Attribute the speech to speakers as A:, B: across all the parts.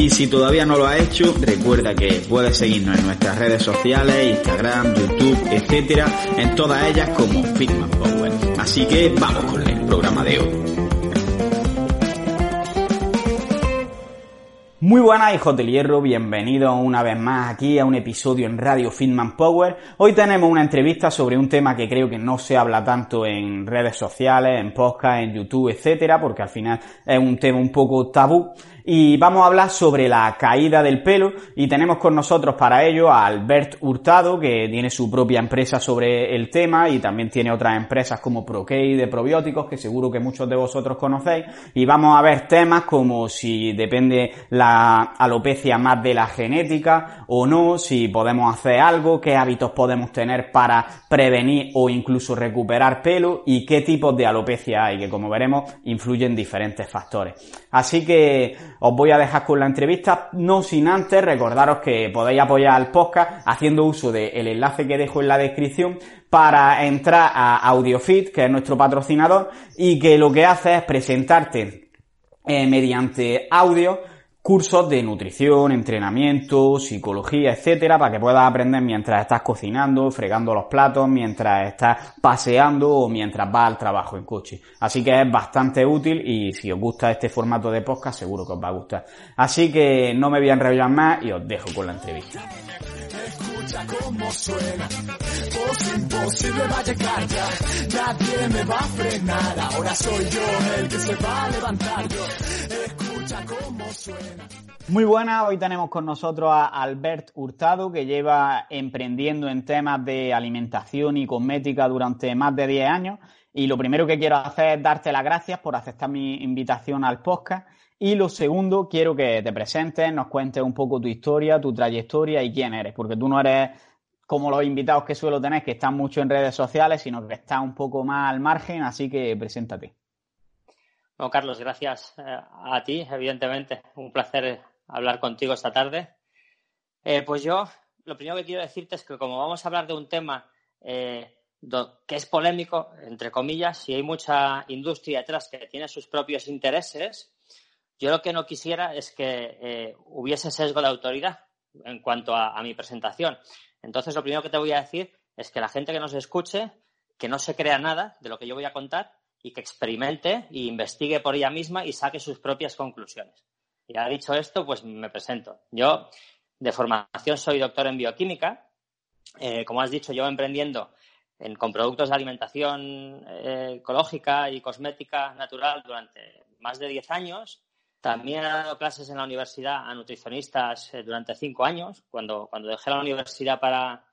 A: Y si todavía no lo has hecho, recuerda que puedes seguirnos en nuestras redes sociales, Instagram, YouTube, etcétera, en todas ellas como Fitman Power. Así que vamos con el programa de hoy. Muy buenas hijos del hierro, bienvenidos una vez más aquí a un episodio en Radio Fitman Power. Hoy tenemos una entrevista sobre un tema que creo que no se habla tanto en redes sociales, en podcast, en YouTube, etcétera, porque al final es un tema un poco tabú y vamos a hablar sobre la caída del pelo y tenemos con nosotros para ello a Albert Hurtado que tiene su propia empresa sobre el tema y también tiene otras empresas como Prokey de probióticos que seguro que muchos de vosotros conocéis y vamos a ver temas como si depende la alopecia más de la genética o no, si podemos hacer algo, qué hábitos podemos tener para prevenir o incluso recuperar pelo y qué tipos de alopecia hay que como veremos influyen diferentes factores. Así que os voy a dejar con la entrevista, no sin antes recordaros que podéis apoyar al podcast haciendo uso del enlace que dejo en la descripción para entrar a AudioFit, que es nuestro patrocinador, y que lo que hace es presentarte eh, mediante audio cursos de nutrición, entrenamiento, psicología, etcétera, para que puedas aprender mientras estás cocinando, fregando los platos, mientras estás paseando o mientras vas al trabajo en coche. Así que es bastante útil y si os gusta este formato de podcast seguro que os va a gustar. Así que no me voy a enrollar más y os dejo con la entrevista. Muy buenas, hoy tenemos con nosotros a Albert Hurtado, que lleva emprendiendo en temas de alimentación y cosmética durante más de 10 años. Y lo primero que quiero hacer es darte las gracias por aceptar mi invitación al podcast. Y lo segundo, quiero que te presentes, nos cuentes un poco tu historia, tu trayectoria y quién eres, porque tú no eres como los invitados que suelo tener, que están mucho en redes sociales, sino que estás un poco más al margen, así que preséntate.
B: Bueno, Carlos, gracias eh, a ti, evidentemente. Un placer hablar contigo esta tarde. Eh, pues yo, lo primero que quiero decirte es que como vamos a hablar de un tema eh, que es polémico, entre comillas, y hay mucha industria detrás que tiene sus propios intereses, yo lo que no quisiera es que hubiese sesgo de autoridad en cuanto a, mi presentación. Entonces, lo primero que te voy a decir es que la gente que nos escuche, que no se crea nada de lo que yo voy a contar, y que experimente e investigue por ella misma y saque sus propias conclusiones. Y ha dicho esto, pues me presento. Yo, de formación, soy doctor en bioquímica. Eh, como has dicho, llevo emprendiendo con productos de alimentación eh, ecológica y cosmética natural durante más de 10 años. También he dado clases en la universidad a nutricionistas eh, durante 5 años. Cuando, cuando dejé la universidad para,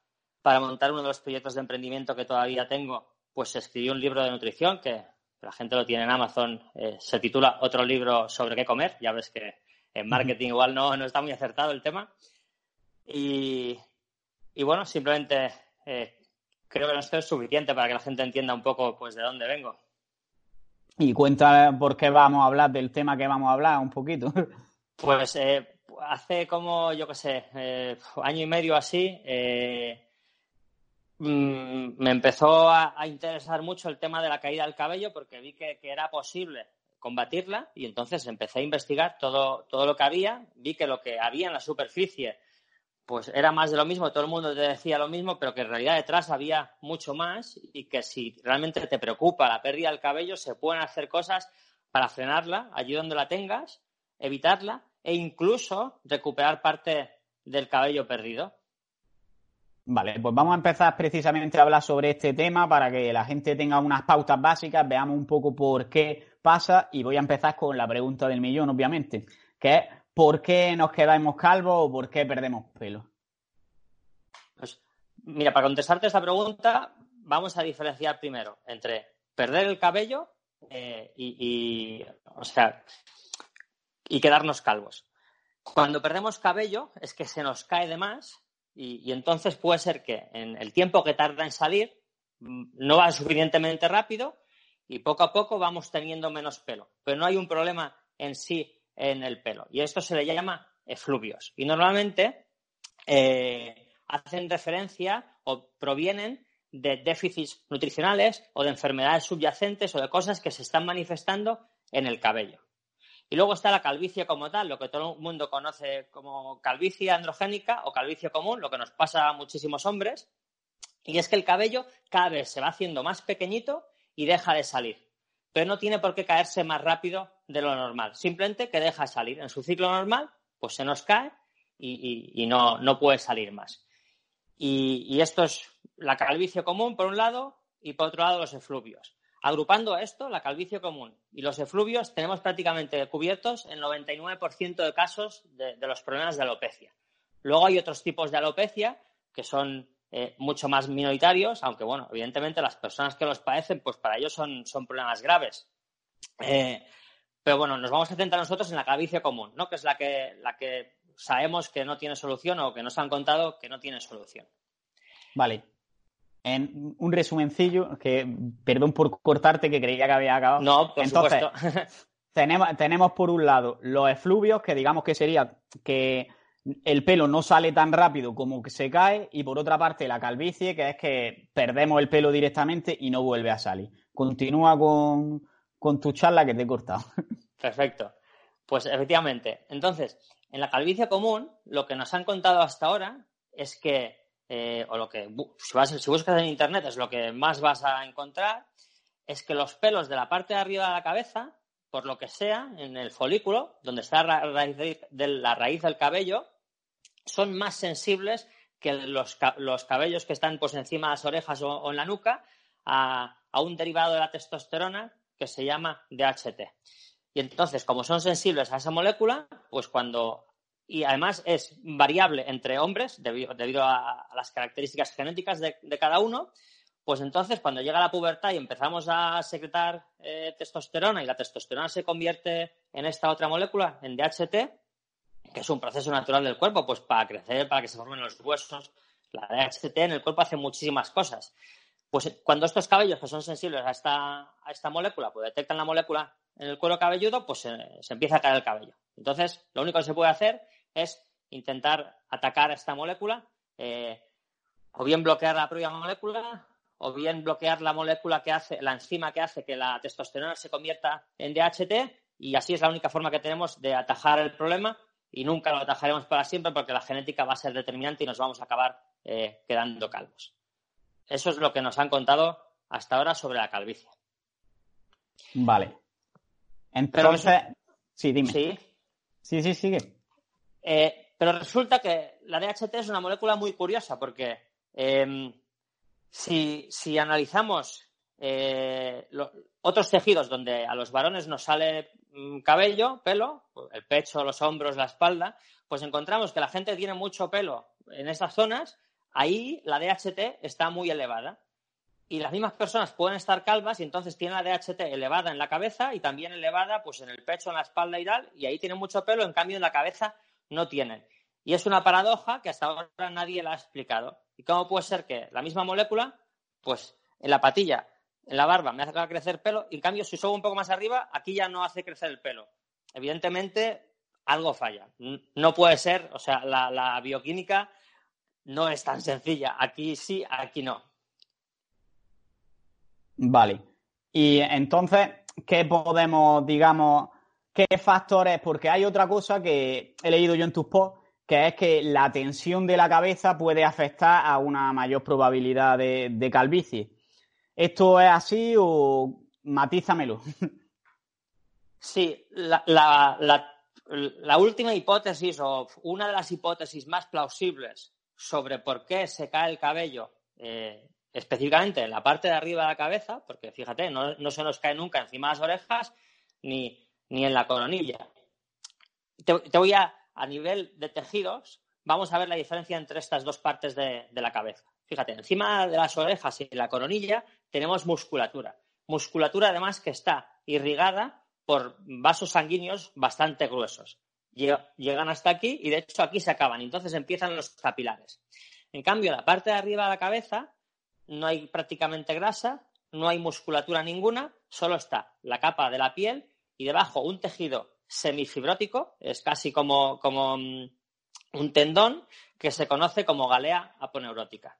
B: para montar uno de los proyectos de emprendimiento que todavía tengo, pues escribí un libro de nutrición que la gente lo tiene en Amazon, eh, se titula Otro libro sobre qué comer. Ya ves que en marketing igual no, no está muy acertado el tema. Y, bueno, simplemente eh, creo que no es suficiente para que la gente entienda un poco pues de dónde vengo.
A: Y cuenta por qué vamos a hablar del tema que vamos a hablar un poquito.
B: Pues eh, hace como, yo qué sé, año y medio así, Mm, me empezó a, interesar mucho el tema de la caída del cabello porque vi que, era posible combatirla y entonces empecé a investigar todo, todo lo que había, vi que lo que había en la superficie pues era más de lo mismo, todo el mundo te decía lo mismo, pero que en realidad detrás había mucho más y que si realmente te preocupa la pérdida del cabello, se pueden hacer cosas para frenarla, allí donde la tengas, evitarla e incluso recuperar parte del cabello perdido.
A: Vale, pues vamos a empezar precisamente a hablar sobre este tema para que la gente tenga unas pautas básicas, veamos un poco por qué pasa y voy a empezar con la pregunta del millón, obviamente, que es ¿por qué nos quedamos calvos o por qué perdemos pelo?
B: Pues, mira, para contestarte esta pregunta, vamos a diferenciar primero entre perder el cabello eh, y, o sea, y quedarnos calvos. Cuando perdemos cabello es que se nos cae de más y, entonces puede ser que en el tiempo que tarda en salir mm, no va suficientemente rápido y poco a poco vamos teniendo menos pelo. Pero no hay un problema en sí en el pelo. Y esto se le llama efluvios. Y normalmente eh, hacen referencia o provienen de déficits nutricionales o de enfermedades subyacentes o de cosas que se están manifestando en el cabello. Y luego está la calvicie como tal, lo que todo el mundo conoce como calvicie androgénica o calvicie común, lo que nos pasa a muchísimos hombres. Y es que el cabello cada vez se va haciendo más pequeñito y deja de salir. Pero no tiene por qué caerse más rápido de lo normal. Simplemente que deja de salir. En su ciclo normal, pues se nos cae y, no, no, puede salir más. Y, y esto es la calvicie común, por un lado, y por otro lado, los efluvios. Agrupando esto, la calvicie común y los efluvios, tenemos prácticamente cubiertos el 99% de casos de, los problemas de alopecia. Luego hay otros tipos de alopecia que son eh, mucho más minoritarios, aunque bueno, evidentemente las personas que los padecen, pues para ellos son, son problemas graves. Eh, pero bueno, nos vamos a centrar nosotros en la calvicie común, ¿no? Que es la que, la que sabemos que no tiene solución o que nos han contado que no tiene solución.
A: Vale en un resumencillo, que perdón por cortarte, que creía que había acabado.
B: No, por
A: Entonces, tenemos, tenemos por un lado los efluvios, que digamos que sería que el pelo no sale tan rápido como que se cae, y por otra parte la calvicie, que es que perdemos el pelo directamente y no vuelve a salir. Continúa con, con tu charla que te he cortado.
B: Perfecto. Pues efectivamente. Entonces, en la calvicie común, lo que nos han contado hasta ahora es que eh, o lo que si, buscas en internet es lo que más vas a encontrar, es que los pelos de la parte de arriba de la cabeza, por lo que sea, en el folículo, donde está la raíz, del cabello, son más sensibles que los, cabellos que están pues, encima de las orejas o, en la nuca a, a, un derivado de la testosterona que se llama DHT. Y entonces, como son sensibles a esa molécula, pues cuando y además es variable entre hombres debido, a, las características genéticas de, cada uno, pues entonces cuando llega la pubertad y empezamos a secretar eh, testosterona y la testosterona se convierte en esta otra molécula, en DHT, que es un proceso natural del cuerpo, pues para crecer, para que se formen los huesos, la DHT en el cuerpo hace muchísimas cosas. Pues cuando estos cabellos que son sensibles a esta, a esta molécula, pues detectan la molécula en el cuero cabelludo, pues se empieza a caer el cabello. Entonces, lo único que se puede hacer es intentar atacar a esta molécula, eh, o bien bloquear la propia molécula, o bien bloquear la molécula que hace, la enzima que hace que la testosterona se convierta en DHT, y así es la única forma que tenemos de atajar el problema, y nunca lo atajaremos para siempre porque la genética va a ser determinante y nos vamos a acabar eh, quedando calvos. Eso es lo que nos han contado hasta ahora sobre la calvicie.
A: Vale. Entonces, sí, dime. Sí. Sí, sí, sigue.
B: Eh, pero resulta que la DHT es una molécula muy curiosa porque em, si, analizamos eh, otros tejidos donde a los varones nos sale mm, cabello, pelo, el pecho, los hombros, la espalda, pues encontramos que la gente tiene mucho pelo en esas zonas, ahí la DHT está muy elevada. Y las mismas personas pueden estar calvas y entonces tienen la DHT elevada en la cabeza y también elevada pues en el pecho, en la espalda y tal, y ahí tienen mucho pelo, en cambio en la cabeza no tienen. Y es una paradoja que hasta ahora nadie la ha explicado. ¿Y cómo puede ser que la misma molécula, pues en la patilla, en la barba, me hace crecer pelo, y en cambio si subo un poco más arriba, aquí ya no hace crecer el pelo? Evidentemente, algo falla. No puede ser, o sea, la, la bioquímica no es tan sencilla. Aquí sí, aquí no.
A: Vale. Y entonces, ¿qué podemos, digamos, qué factores, porque hay otra cosa que he leído yo en tus posts, que es que la tensión de la cabeza puede afectar a una mayor probabilidad de, calvicie. ¿Esto es así o matízamelo?
B: Sí, la, la última hipótesis o una de las hipótesis más plausibles sobre por qué se cae el cabello eh, específicamente en la parte de arriba de la cabeza, porque fíjate, no, se nos cae nunca encima de las orejas ni, en la coronilla. Te, voy a, a nivel de tejidos, vamos a ver la diferencia entre estas dos partes de, de la cabeza. Fíjate, encima de las orejas y la coronilla tenemos musculatura. Musculatura además que está irrigada por vasos sanguíneos bastante gruesos. Llegan hasta aquí y de hecho aquí se acaban. Entonces empiezan los capilares. En cambio, la parte de arriba de la cabeza no hay prácticamente grasa, no hay musculatura ninguna, solo está la capa de la piel y debajo un tejido semifibrótico, es casi como, como mm, un tendón que se conoce como galea aponeurótica.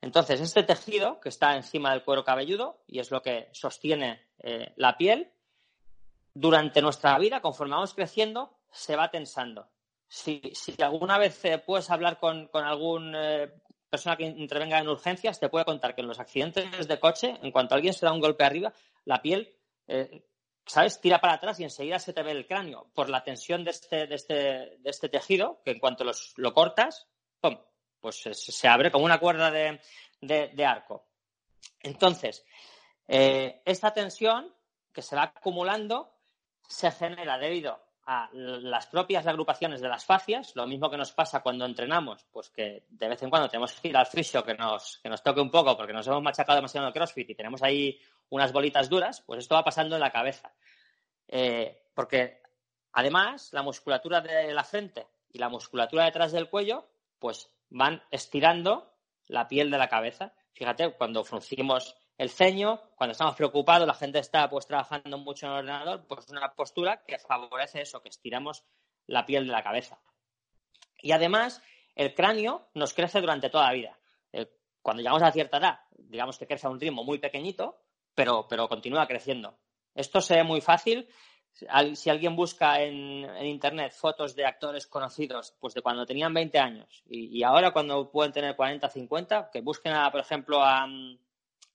B: Entonces, este tejido que está encima del cuero cabelludo y es lo que sostiene eh, la piel, durante nuestra vida, conforme vamos creciendo, se va tensando. Si, alguna vez eh, puedes hablar con, alguna eh, persona que intervenga en urgencias, te puede contar que en los accidentes de coche, en cuanto alguien se da un golpe arriba, la piel, eh, ¿sabes?, tira para atrás y enseguida se te ve el cráneo por la tensión de este, de este, de este tejido, que en cuanto lo cortas, ¡pum! pues se, abre como una cuerda de, de arco. Entonces, esta tensión que se va acumulando se genera debido a las propias agrupaciones de las fascias, lo mismo que nos pasa cuando entrenamos, pues que de vez en cuando tenemos que ir al fisio que nos, que nos toque un poco porque nos hemos machacado demasiado en el CrossFit y tenemos ahí unas bolitas duras, pues esto va pasando en la cabeza. Eh, porque además la musculatura de la frente y la musculatura detrás del cuello, pues van estirando la piel de la cabeza. Fíjate, cuando fruncimos el ceño, cuando estamos preocupados, la gente está pues trabajando mucho en el ordenador, pues es una postura que favorece eso, que estiramos la piel de la cabeza. Y además, el cráneo nos crece durante toda la vida. Cuando llegamos a cierta edad, digamos que crece a un ritmo muy pequeñito, pero, pero continúa creciendo. Esto se ve muy fácil. Si alguien busca en, internet fotos de actores conocidos, pues de cuando tenían 20 años y, y ahora cuando pueden tener 40, 50, que busquen, a, por ejemplo, a,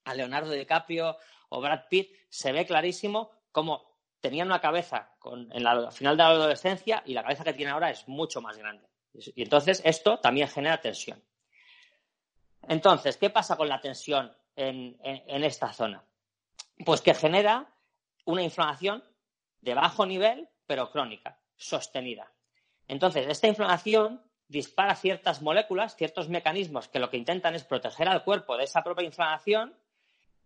B: a Leonardo DiCaprio o Brad Pitt, se ve clarísimo cómo tenían una cabeza en la final de la adolescencia y la cabeza que tiene ahora es mucho más grande. Y entonces esto también genera tensión. Entonces, ¿qué pasa con la tensión en, en esta zona? Pues que genera una inflamación de bajo nivel, pero crónica, sostenida. Entonces, esta inflamación dispara ciertas moléculas, ciertos mecanismos que lo que intentan es proteger al cuerpo de esa propia inflamación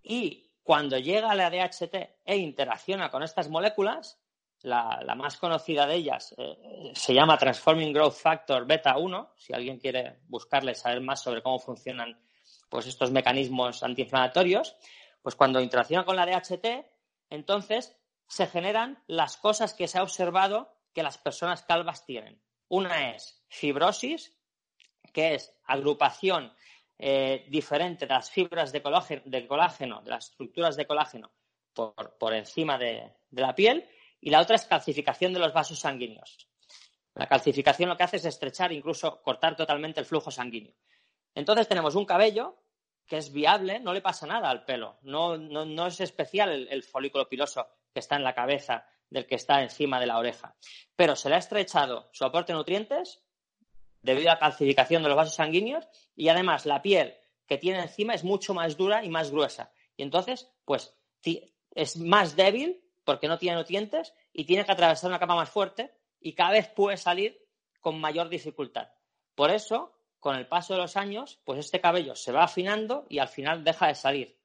B: y cuando llega a la DHT e interacciona con estas moléculas, la, más conocida de ellas eh, se llama Transforming Growth Factor Beta 1. Si alguien quiere buscarle, saber más sobre cómo funcionan pues, estos mecanismos antiinflamatorios, pues cuando interacciona con la DHT, entonces se generan las cosas que se ha observado que las personas calvas tienen. Una es fibrosis, que es agrupación eh, diferente de las fibras de colágeno, de, las estructuras de colágeno por, encima de, la piel, y la otra es calcificación de los vasos sanguíneos. La calcificación lo que hace es estrechar, incluso cortar totalmente el flujo sanguíneo. Entonces tenemos un cabello que es viable, no le pasa nada al pelo, no, es especial el, el, folículo piloso que está en la cabeza del que está encima de la oreja, pero se le ha estrechado su aporte de nutrientes debido a la calcificación de los vasos sanguíneos y además la piel que tiene encima es mucho más dura y más gruesa. Y entonces, pues es más débil porque no tiene nutrientes y tiene que atravesar una capa más fuerte y cada vez puede salir con mayor dificultad. Por eso, con el paso de los años, pues este cabello se va afinando y al final deja de salir.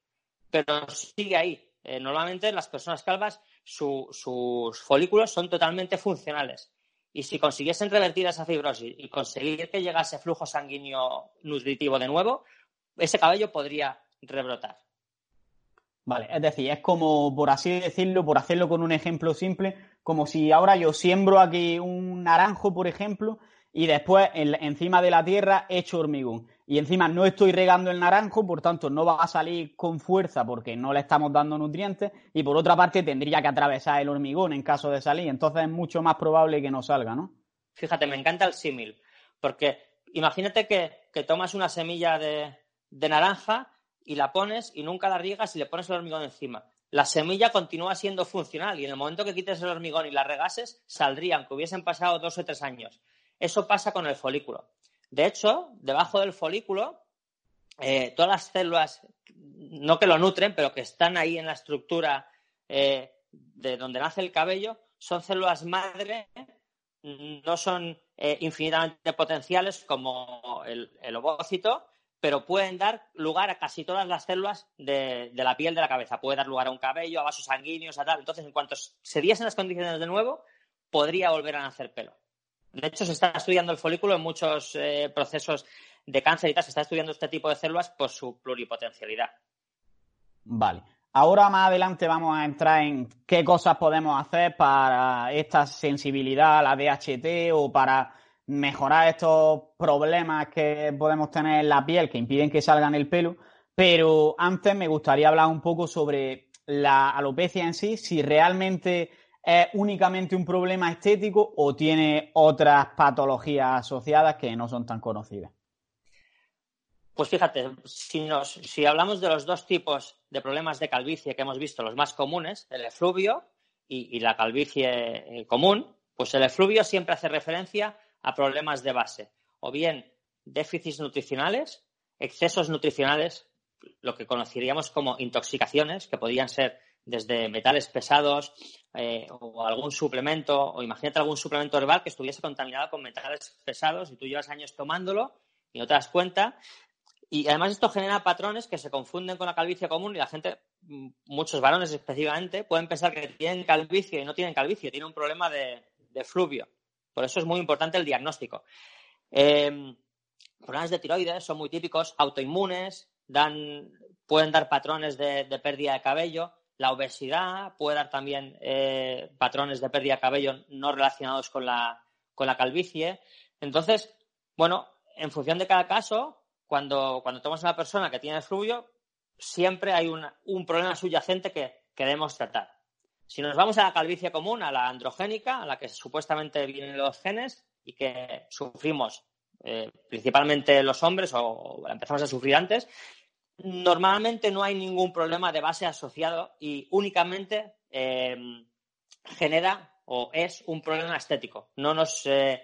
B: Pero sigue ahí. Eh, normalmente las personas calvas, sus folículos son totalmente funcionales. Y si consiguiesen revertir esa fibrosis y conseguir que llegase flujo sanguíneo nutritivo de nuevo, ese cabello podría rebrotar.
A: Vale, es decir, es como, por así decirlo, por hacerlo con un ejemplo simple, como si ahora yo siembro aquí un naranjo, por ejemplo, y después encima de la tierra echo hormigón y encima no estoy regando el naranjo, por tanto no va a salir con fuerza porque no le estamos dando nutrientes y por otra parte tendría que atravesar el hormigón en caso de salir, entonces es mucho más probable que no salga, ¿no?
B: Fíjate, me encanta el símil, porque imagínate que, tomas una semilla de, naranja y la pones y nunca la riegas y le pones el hormigón encima. la semilla continúa siendo funcional y en el momento que quites el hormigón y las regases, saldrían, que hubiesen pasado dos o tres años. Eso pasa con el folículo. De hecho, debajo del folículo, eh, todas las células, no que lo nutren, pero que están ahí en la estructura eh, de donde nace el cabello, son células madre, no son eh, infinitamente potenciales como el, ovócito, pero pueden dar lugar a casi todas las células de, la piel de la cabeza. Puede dar lugar a un cabello, a vasos sanguíneos, a tal. Entonces, en cuanto se diesen las condiciones de nuevo, podría volver a nacer pelo. De hecho, se está estudiando el folículo en muchos eh, procesos de cáncer y tal. Se está estudiando este tipo de células por su pluripotencialidad.
A: Vale. Ahora más adelante vamos a entrar en qué cosas podemos hacer para esta sensibilidad a la DHT o para mejorar estos problemas que podemos tener en la piel que impiden que salgan el pelo. Pero antes me gustaría hablar un poco sobre la alopecia en sí, si realmente es únicamente un problema estético o tiene otras patologías asociadas que no son tan conocidas.
B: Pues fíjate, si, hablamos de los dos tipos de problemas de calvicie que hemos visto, los más comunes, el efluvio y, la calvicie eh, común, pues el efluvio siempre hace referencia a problemas de base, o bien déficits nutricionales, excesos nutricionales, lo que conoceríamos como intoxicaciones, que podrían ser desde metales pesados eh, o algún suplemento, o imagínate algún suplemento herbal que estuviese contaminado con metales pesados y tú llevas años tomándolo y no te das cuenta y además esto genera patrones que se confunden con la calvicie común y la gente, mm, muchos varones específicamente, pueden pensar que tienen calvicie y no tienen calvicie, tienen un problema de, fluvio. Por eso es muy importante el diagnóstico. Em, problemas de tiroides son muy típicos, autoinmunes, dan, pueden dar patrones de, pérdida de cabello. La obesidad puede dar también eh, patrones de pérdida de cabello no relacionados con la, con la calvicie. Entonces, bueno, en función de cada caso, cuando, cuando tomas a una persona que tiene fluvio, siempre hay un problema subyacente que, queremos tratar. Si nos vamos a la calvicie común, a la androgénica, a la que supuestamente vienen los genes y que sufrimos eh, principalmente los hombres o, empezamos a sufrir antes, normalmente no hay ningún problema de base asociado y únicamente eh, genera o es un problema estético. No nos, eh,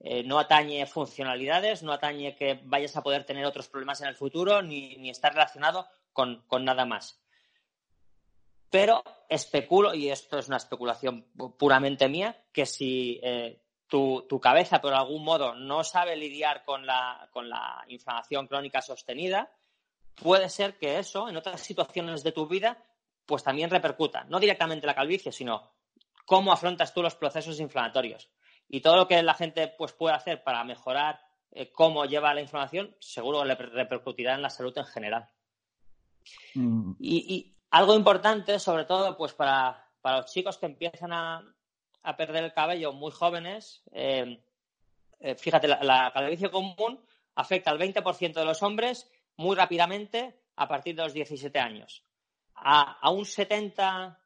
B: eh, no atañe funcionalidades, no atañe que vayas a poder tener otros problemas en el futuro, ni, ni estar relacionado con, nada más. Pero especulo, y esto es una especulación puramente mía, que si eh, tu, cabeza por algún modo no sabe lidiar con la, con la inflamación crónica sostenida, puede ser que eso en otras situaciones de tu vida pues también repercuta, no directamente la calvicie, sino cómo afrontas tú los procesos inflamatorios. Y todo lo que la gente pues, puede hacer para mejorar eh, cómo lleva la información, seguro le repercutirá en la salud en general. Mm. Y, algo importante, sobre todo, pues para, los chicos que empiezan a, perder el cabello muy jóvenes, eh, eh, fíjate, la, calvicie común afecta al 20% de los hombres muy rápidamente a partir de los 17 años. A, un 70,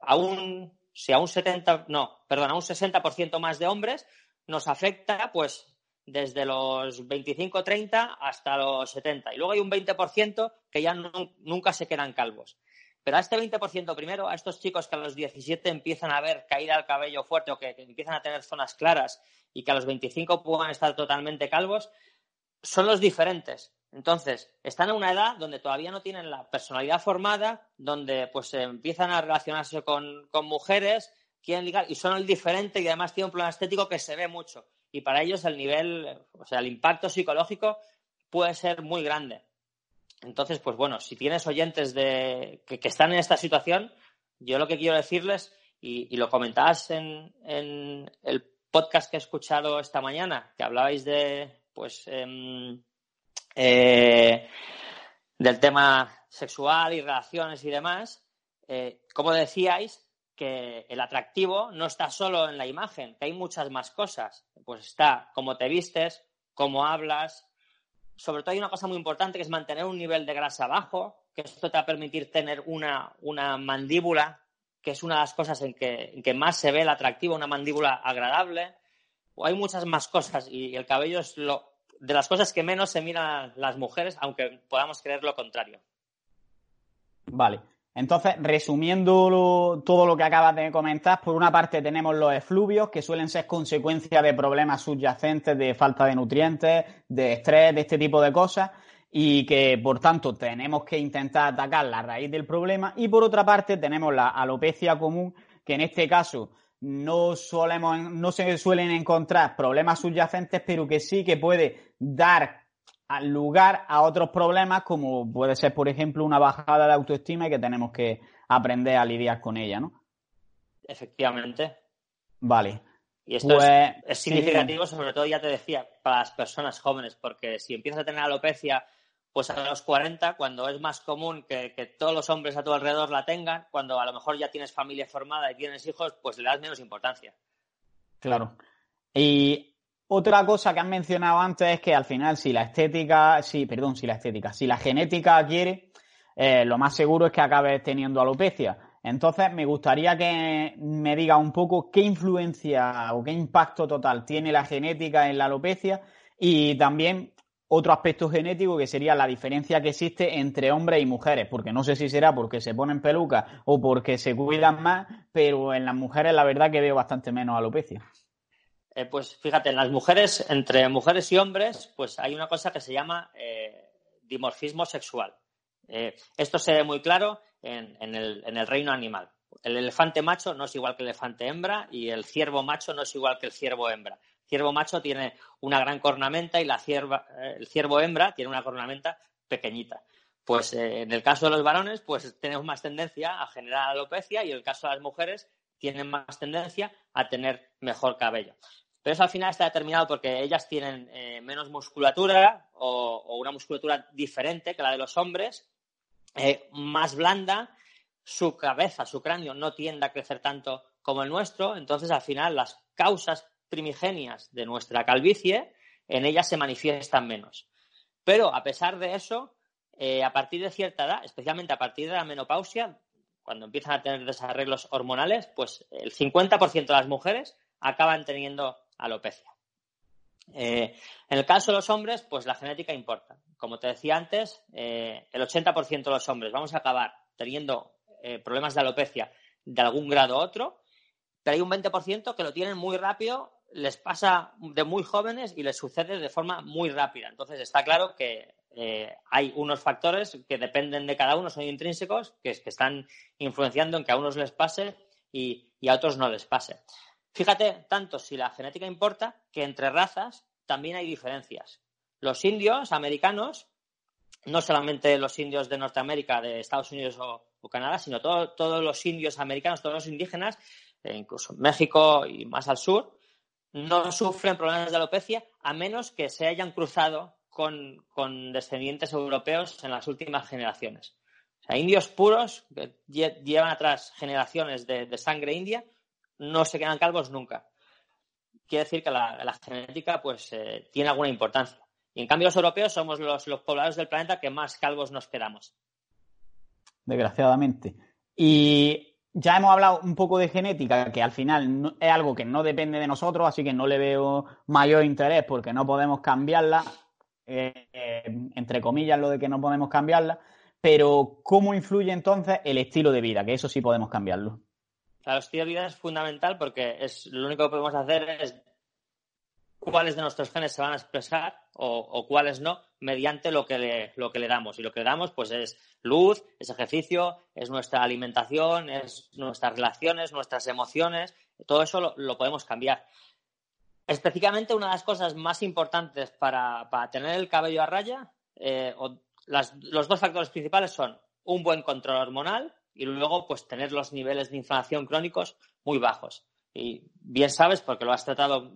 B: a un si a un 70, no, perdón, a un 60% más de hombres nos afecta, pues, desde los 25 30 hasta los 70. Y luego hay un 20% que ya nunca se quedan calvos. Pero a este 20% primero, a estos chicos que a los 17 empiezan a ver caída del cabello fuerte o que, que empiezan a tener zonas claras y que a los 25 puedan estar totalmente calvos, son los diferentes. Entonces, están en una edad donde todavía no tienen la personalidad formada, donde pues empiezan a relacionarse con, mujeres, quieren ligar y son el diferente y además tienen un problema estético que se ve mucho. Y para ellos el nivel, o sea, el impacto psicológico puede ser muy grande. Entonces, pues bueno, si tienes oyentes de, que, están en esta situación, yo lo que quiero decirles, y, lo comentabas en, el podcast que he escuchado esta mañana, que hablabais de, pues, em, eh, del tema sexual y relaciones y demás, eh, como decíais, que el atractivo no está solo en la imagen, que hay muchas más cosas. Pues está cómo te vistes, cómo hablas. Sobre todo hay una cosa muy importante que es mantener un nivel de grasa bajo, que esto te va a permitir tener una, una mandíbula, que es una de las cosas que, en que más se ve el atractivo, una mandíbula agradable. Hay muchas más cosas y el cabello es lo, de las cosas que menos se miran las mujeres, aunque podamos creer lo contrario.
A: Vale. Entonces, resumiendo todo lo que acabas de comentar, por una parte tenemos los efluvios, que suelen ser consecuencia de problemas subyacentes, de falta de nutrientes, de estrés, de este tipo de cosas, y que, por tanto, tenemos que intentar atacar la raíz del problema. Y por otra parte, tenemos la alopecia común, que en este caso no, solemos, no se suelen encontrar problemas subyacentes, pero que sí que puede dar lugar a otros problemas como puede ser, por ejemplo, una bajada de autoestima y que tenemos que aprender a lidiar con ella, ¿no?
B: Efectivamente.
A: Vale.
B: Y esto es, pues, significativo, sobre todo, ya te decía, para las personas jóvenes, porque si empiezas a tener alopecia pues a los 40, cuando es más común que, todos los hombres a tu alrededor la tengan, cuando a lo mejor ya tienes familia formada y tienes hijos, pues le das menos importancia.
A: Claro. Y otra cosa que han mencionado antes es que al final, si la estética, sí, perdón, si la estética, si la genética quiere, eh, lo más seguro es que acabes teniendo alopecia. Entonces, me gustaría que me diga un poco qué influencia o qué impacto total tiene la genética en la alopecia y también otro aspecto genético que sería la diferencia que existe entre hombres y mujeres, porque no sé si será porque se ponen pelucas o porque se cuidan más, pero en las mujeres la verdad que veo bastante menos alopecia.
B: Eh, pues fíjate, en las mujeres, entre mujeres y hombres, pues hay una cosa que se llama eh, dimorfismo sexual. Eh, esto se ve muy claro en, el, reino animal. El elefante macho no es igual que el elefante hembra y el ciervo macho no es igual que el ciervo hembra. Ciervo macho tiene una gran cornamenta y la cierva, el ciervo hembra tiene una cornamenta pequeñita. Pues en el caso de los varones, pues tenemos más tendencia a generar alopecia y en el caso de las mujeres tienen más tendencia a tener mejor cabello. Pero eso al final está determinado porque ellas tienen eh, menos musculatura o, una musculatura diferente que la de los hombres, eh, más blanda, su cabeza, su cráneo no tiende a crecer tanto como el nuestro, entonces al final las causas primigenias de nuestra calvicie en ellas se manifiestan menos. Pero a pesar de eso, eh, a partir de cierta edad, especialmente a partir de la menopausia, cuando empiezan a tener desarreglos hormonales, pues el 50% de las mujeres acaban teniendo alopecia. Eh, en el caso de los hombres, pues la genética importa. Como te decía antes, eh, el 80% de los hombres vamos a acabar teniendo problemas de alopecia de algún grado u otro, pero hay un 20% que lo tienen muy rápido, les pasa de muy jóvenes y les sucede de forma muy rápida. Entonces está claro que hay unos factores que dependen de cada uno, son intrínsecos, que, que están influenciando en que a unos les pase y a otros no les pase. Fíjate, tanto si la genética importa, que entre razas también hay diferencias. Los indios americanos, no solamente los indios de Norteamérica, de Estados Unidos o, Canadá, sino todos los indios americanos, todos los indígenas, e incluso México y más al sur, no sufren problemas de alopecia a menos que se hayan cruzado con, descendientes europeos en las últimas generaciones. O sea, indios puros que llevan atrás generaciones de sangre india no se quedan calvos nunca. Quiere decir que la, genética pues eh, tiene alguna importancia. Y en cambio los europeos somos los, pobladores del planeta que más calvos nos quedamos.
A: Desgraciadamente. Y ya hemos hablado un poco de genética, que al final es algo que no depende de nosotros, así que no le veo mayor interés porque no podemos cambiarla, eh, eh, entre comillas lo de que no podemos cambiarla, pero ¿cómo influye entonces el estilo de vida? Que eso sí podemos cambiarlo.
B: La estilo de vida es fundamental porque es lo único que podemos hacer es cuáles de nuestros genes se van a expresar o, cuáles no mediante lo que, le, lo que le damos. Y lo que le damos pues es luz, es ejercicio, es nuestra alimentación, es nuestras relaciones, nuestras emociones. Todo eso lo, podemos cambiar. Específicamente una de las cosas más importantes para, tener el cabello a raya, eh, los dos factores principales son un buen control hormonal y luego pues tener los niveles de inflamación crónicos muy bajos. Y bien sabes, porque lo has tratado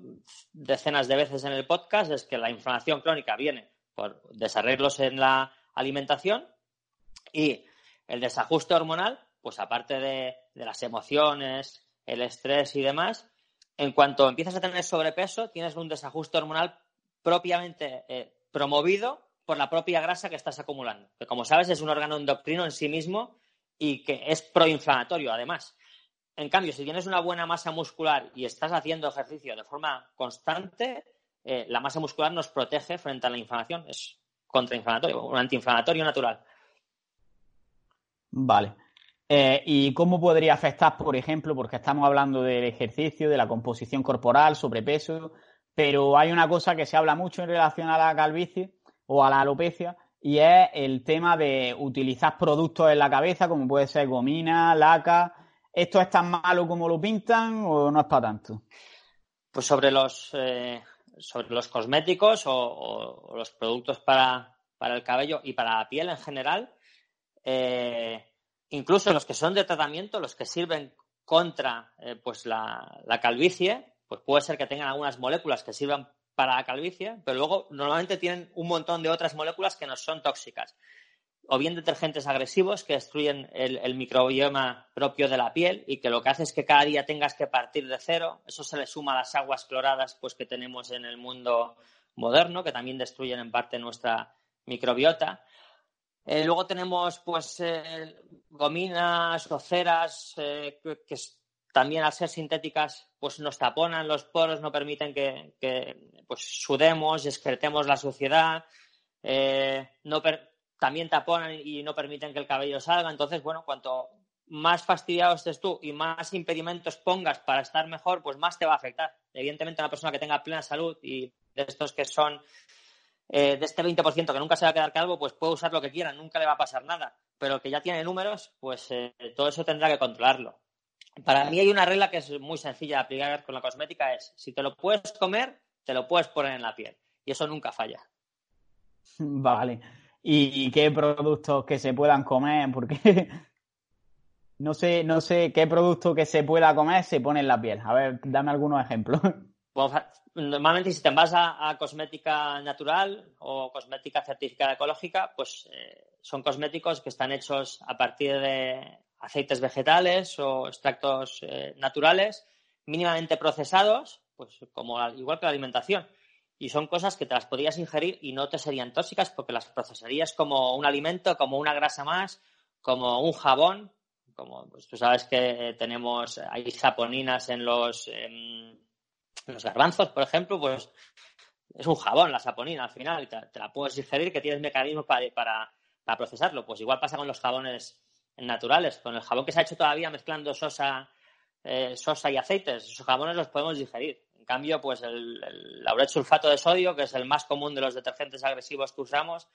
B: decenas de veces en el podcast, es que la inflamación crónica viene por desarreglos en la alimentación y el desajuste hormonal, pues aparte de, las emociones, el estrés y demás, en cuanto empiezas a tener sobrepeso, tienes un desajuste hormonal propiamente eh, promovido por la propia grasa que estás acumulando. Que como sabes es un órgano endocrino en sí mismo y que es proinflamatorio además. En cambio, si tienes una buena masa muscular y estás haciendo ejercicio de forma constante, eh, la masa muscular nos protege frente a la inflamación. Es contrainflamatorio, un antiinflamatorio natural.
A: Vale. Eh, ¿Y cómo podría afectar, por ejemplo, porque estamos hablando del ejercicio, de la composición corporal, sobrepeso, pero hay una cosa que se habla mucho en relación a la calvicie o a la alopecia y es el tema de utilizar productos en la cabeza, como puede ser gomina, laca. ¿Esto es tan malo como lo pintan o no es para tanto?
B: Pues sobre los, eh, sobre los cosméticos o, los productos para, el cabello y para la piel en general, eh, incluso los que son de tratamiento, los que sirven contra eh, pues la, calvicie, pues puede ser que tengan algunas moléculas que sirvan para la calvicie, pero luego normalmente tienen un montón de otras moléculas que no son tóxicas. O bien detergentes agresivos que destruyen el, microbioma propio de la piel y que lo que hace es que cada día tengas que partir de cero. Eso se le suma a las aguas cloradas pues, que tenemos en el mundo moderno, que también destruyen en parte nuestra microbiota. Eh, luego tenemos pues eh, gominas o ceras eh, que, también al ser sintéticas pues nos taponan los poros, no permiten que, pues sudemos, excretemos la suciedad, no también taponan y no permiten que el cabello salga. Entonces, bueno, cuanto más fastidiado estés tú y más impedimentos pongas para estar mejor, pues más te va a afectar. Evidentemente, una persona que tenga plena salud y de estos que son eh, de este 20% que nunca se va a quedar calvo, pues puede usar lo que quiera, nunca le va a pasar nada. Pero el que ya tiene números, pues eh, todo eso tendrá que controlarlo. Para mí hay una regla que es muy sencilla de aplicar con la cosmética, es si te lo puedes comer, te lo puedes poner en la piel. Y eso nunca falla.
A: Vale. ¿Y qué productos que se puedan comer? Porque no sé, no sé qué producto que se pueda comer se pone en la piel. A ver, dame algunos ejemplos.
B: normalmente si te vas a, cosmética natural o cosmética certificada ecológica, pues eh, son cosméticos que están hechos a partir de aceites vegetales o extractos eh, naturales mínimamente procesados, pues como igual que la alimentación. Y son cosas que te las podrías ingerir y no te serían tóxicas porque las procesarías como un alimento, como una grasa más, como un jabón. Como pues, tú sabes que tenemos, hay saponinas en los los garbanzos, por ejemplo, pues es un jabón la saponina al final y te, la puedes ingerir que tienes mecanismos para, para, procesarlo. Pues igual pasa con los jabones naturales, con el jabón que se ha hecho todavía mezclando sosa, eh, sosa y aceites. Esos jabones los podemos digerir. En cambio, pues el, el sulfato de sodio, que es el más común de los detergentes agresivos que usamos,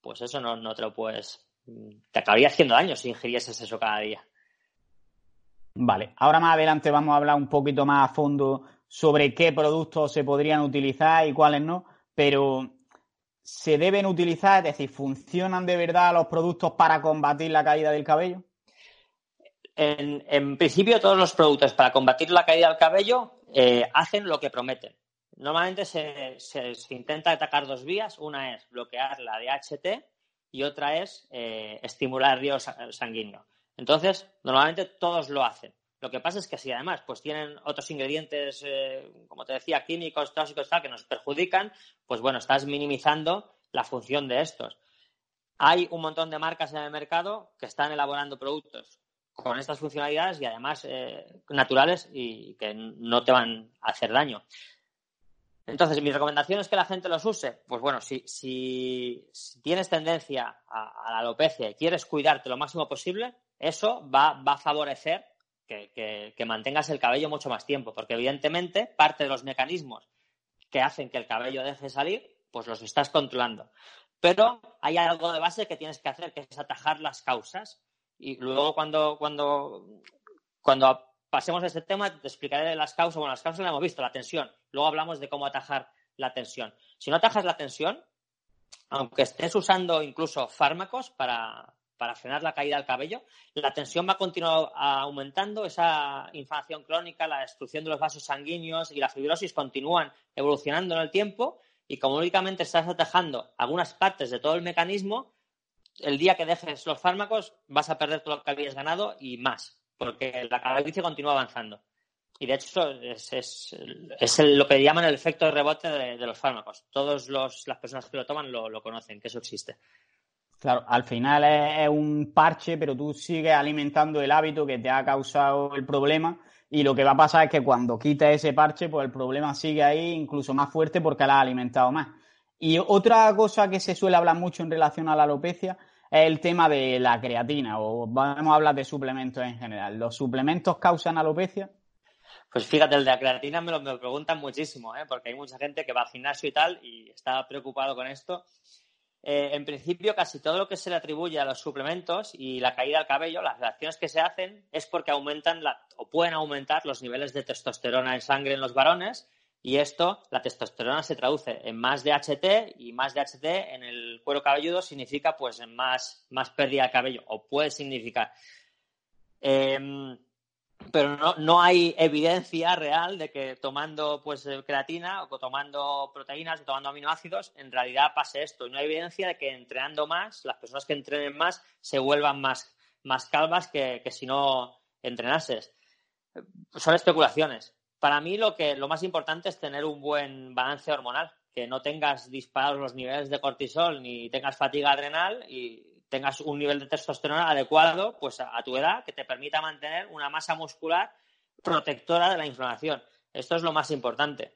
B: pues eso no, no te lo puedes. Te acabaría haciendo daño si ingirieses eso cada día.
A: Vale, ahora más adelante vamos a hablar un poquito más a fondo sobre qué productos se podrían utilizar y cuáles no, pero ¿se deben utilizar? Es decir, ¿funcionan de verdad los productos para combatir la caída del cabello?
B: En, principio, todos los productos para combatir la caída del cabello eh, hacen lo que prometen. Normalmente se, intenta atacar dos vías. Una es bloquear la DHT y otra es eh, estimular el río sanguíneo. Entonces, normalmente todos lo hacen. Lo que pasa es que si además pues tienen otros ingredientes, eh, como te decía, químicos, tóxicos, tal, que nos perjudican, pues bueno, estás minimizando la función de estos. Hay un montón de marcas en el mercado que están elaborando productos con estas funcionalidades y además eh, naturales y que no te van a hacer daño. Entonces, mi recomendación es que la gente los use. Pues bueno, si, tienes tendencia a, la alopecia y quieres cuidarte lo máximo posible, eso va a favorecer que, mantengas el cabello mucho más tiempo, porque evidentemente parte de los mecanismos que hacen que el cabello deje salir, pues los estás controlando. Pero hay algo de base que tienes que hacer, que es atajar las causas. Y luego cuando, cuando, cuando pasemos a este tema, te explicaré las causas. Bueno, las causas las hemos visto, la tensión. Luego hablamos de cómo atajar la tensión. Si no atajas la tensión, aunque estés usando incluso fármacos para, para frenar la caída del cabello, la tensión va a continuar aumentando, esa inflamación crónica, la destrucción de los vasos sanguíneos y la fibrosis continúan evolucionando en el tiempo y como únicamente estás atajando algunas partes de todo el mecanismo, el día que dejes los fármacos vas a perder todo lo que habías ganado y más, porque la calvicie continúa avanzando. Y de hecho es, lo que llaman el efecto de rebote de, los fármacos. Todas las personas que lo toman lo conocen, que eso existe.
A: Claro, al final es, un parche, pero tú sigues alimentando el hábito que te ha causado el problema y lo que va a pasar es que cuando quites ese parche, pues el problema sigue ahí incluso más fuerte porque la has alimentado más. Y otra cosa que se suele hablar mucho en relación a la alopecia es el tema de la creatina o vamos a hablar de suplementos en general. ¿Los suplementos causan alopecia?
B: Pues fíjate, el de la creatina me lo, me preguntan muchísimo, ¿eh? porque hay mucha gente que va al gimnasio y tal y está preocupado con esto. Eh, en principio, casi todo lo que se le atribuye a los suplementos y la caída del cabello, las reacciones que se hacen es porque aumentan la, o pueden aumentar los niveles de testosterona en sangre en los varones y esto, la testosterona se traduce en más DHT y más DHT en el cuero cabelludo significa pues más, más pérdida de cabello o puede significar. Em, pero no, no, hay evidencia real de que tomando pues creatina o tomando proteínas o tomando aminoácidos en realidad pase esto. Y no hay evidencia de que entrenando más, las personas que entrenen más se vuelvan más, más calvas que, que si no entrenases. Son especulaciones. Para mí lo que lo más importante es tener un buen balance hormonal, que no tengas disparados los niveles de cortisol ni tengas fatiga adrenal y tengas un nivel de testosterona adecuado pues a, tu edad que te permita mantener una masa muscular protectora de la inflamación. Esto es lo más importante.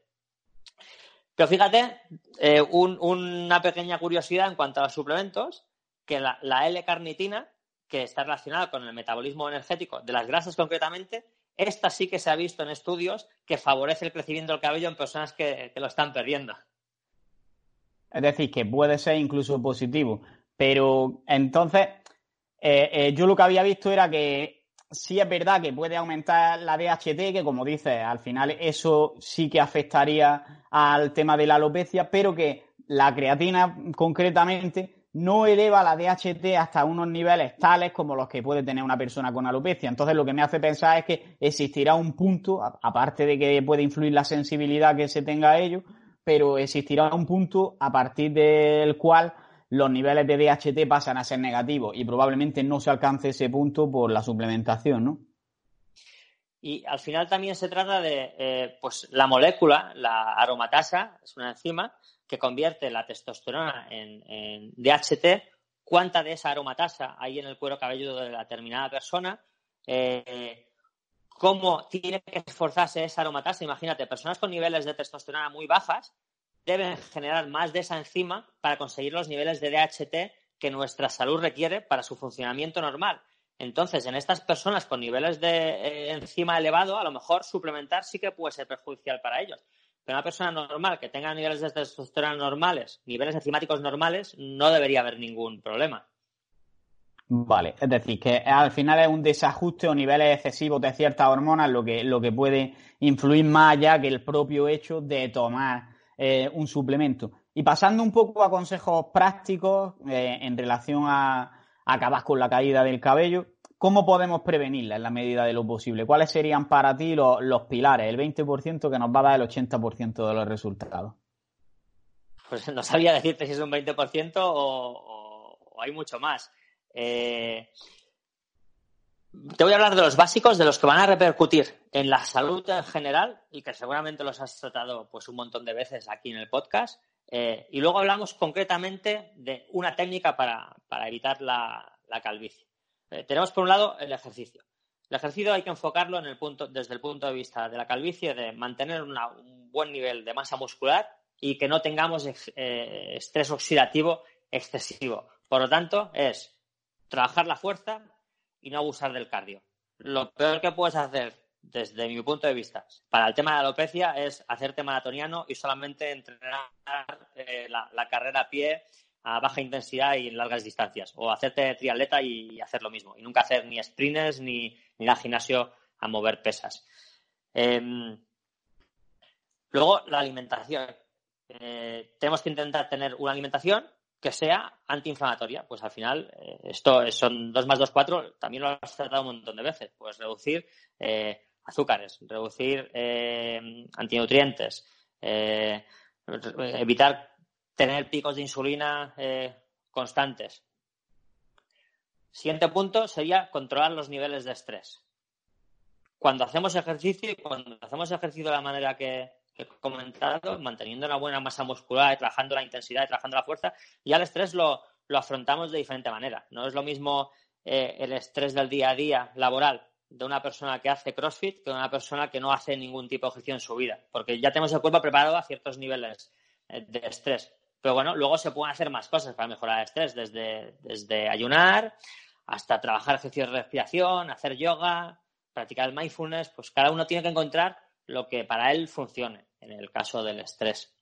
B: Pero fíjate, eh, una pequeña curiosidad en cuanto a los suplementos, que la, L-carnitina, que está relacionada con el metabolismo energético de las grasas concretamente, esta sí que se ha visto en estudios que favorece el crecimiento del cabello en personas que lo están perdiendo.
A: Es decir, que puede ser incluso positivo. Pero entonces, eh, eh, yo lo que había visto era que sí es verdad que puede aumentar la DHT, que como dices, al final eso sí que afectaría al tema de la alopecia, pero que la creatina concretamente no eleva la DHT hasta unos niveles tales como los que puede tener una persona con alopecia. Entonces lo que me hace pensar es que existirá un punto, aparte de que puede influir la sensibilidad que se tenga a ello, pero existirá un punto a partir del cual los niveles de DHT pasan a ser negativos y probablemente no se alcance ese punto por la suplementación, ¿no?
B: Y al final también se trata de, eh, pues la molécula, la aromatasa, es una enzima que convierte la testosterona en, DHT. ¿Cuánta de esa aromatasa hay en el cuero cabelludo de la determinada persona? Eh, ¿Cómo tiene que esforzarse esa aromatasa? Imagínate, personas con niveles de testosterona muy bajas deben generar más de esa enzima para conseguir los niveles de DHT que nuestra salud requiere para su funcionamiento normal. Entonces, en estas personas con niveles de eh, enzima elevado, a lo mejor suplementar sí que puede ser perjudicial para ellos. Pero una persona normal que tenga niveles de testosterona normales, niveles enzimáticos normales, no debería haber ningún problema.
A: Vale, es decir, que al final es un desajuste o niveles excesivos de ciertas hormonas lo que, lo que puede influir más allá que el propio hecho de tomar eh, un suplemento. Y pasando un poco a consejos prácticos eh, en relación a, acabar con la caída del cabello, ¿cómo podemos prevenirla en la medida de lo posible? ¿Cuáles serían para ti los, pilares, el 20% que nos va a dar el 80% de los resultados?
B: Pues no sabía decirte si es un 20% o, o, hay mucho más. Eh, te voy a hablar de los básicos, de los que van a repercutir en la salud en general y que seguramente los has tratado pues un montón de veces aquí en el podcast. Eh, y luego hablamos concretamente de una técnica para, evitar la, calvicie. Eh, tenemos por un lado el ejercicio. El ejercicio hay que enfocarlo en el punto, desde el punto de vista de la calvicie, de mantener un buen nivel de masa muscular y que no tengamos eh, estrés oxidativo excesivo. Por lo tanto, es trabajar la fuerza, y no abusar del cardio. Lo peor que puedes hacer, desde mi punto de vista, para el tema de la alopecia es hacerte maratoniano y solamente entrenar eh, la, carrera a pie a baja intensidad y en largas distancias. O hacerte triatleta y hacer lo mismo. Y nunca hacer ni sprints ni, ni ir al gimnasio a mover pesas. Em, luego, la alimentación. Eh, tenemos que intentar tener una alimentación que sea antiinflamatoria. Pues al final, eh, esto son 2 más 2, 4, también lo has tratado un montón de veces. Pues reducir eh, azúcares, reducir eh, antinutrientes, evitar tener picos de insulina constantes. Siguiente punto sería controlar los niveles de estrés. Cuando hacemos ejercicio y cuando hacemos ejercicio de la manera que, he comentado, manteniendo una buena masa muscular, trabajando la intensidad, trabajando la fuerza, y al estrés lo, afrontamos de diferente manera. No es lo mismo eh, el estrés del día a día laboral de una persona que hace CrossFit que de una persona que no hace ningún tipo de ejercicio en su vida, porque ya tenemos el cuerpo preparado a ciertos niveles eh, de estrés. Pero bueno, luego se pueden hacer más cosas para mejorar el estrés, desde, desde ayunar hasta trabajar ejercicios de respiración, hacer yoga, practicar el mindfulness, pues cada uno tiene que encontrar lo que para él funcione en el caso del estrés.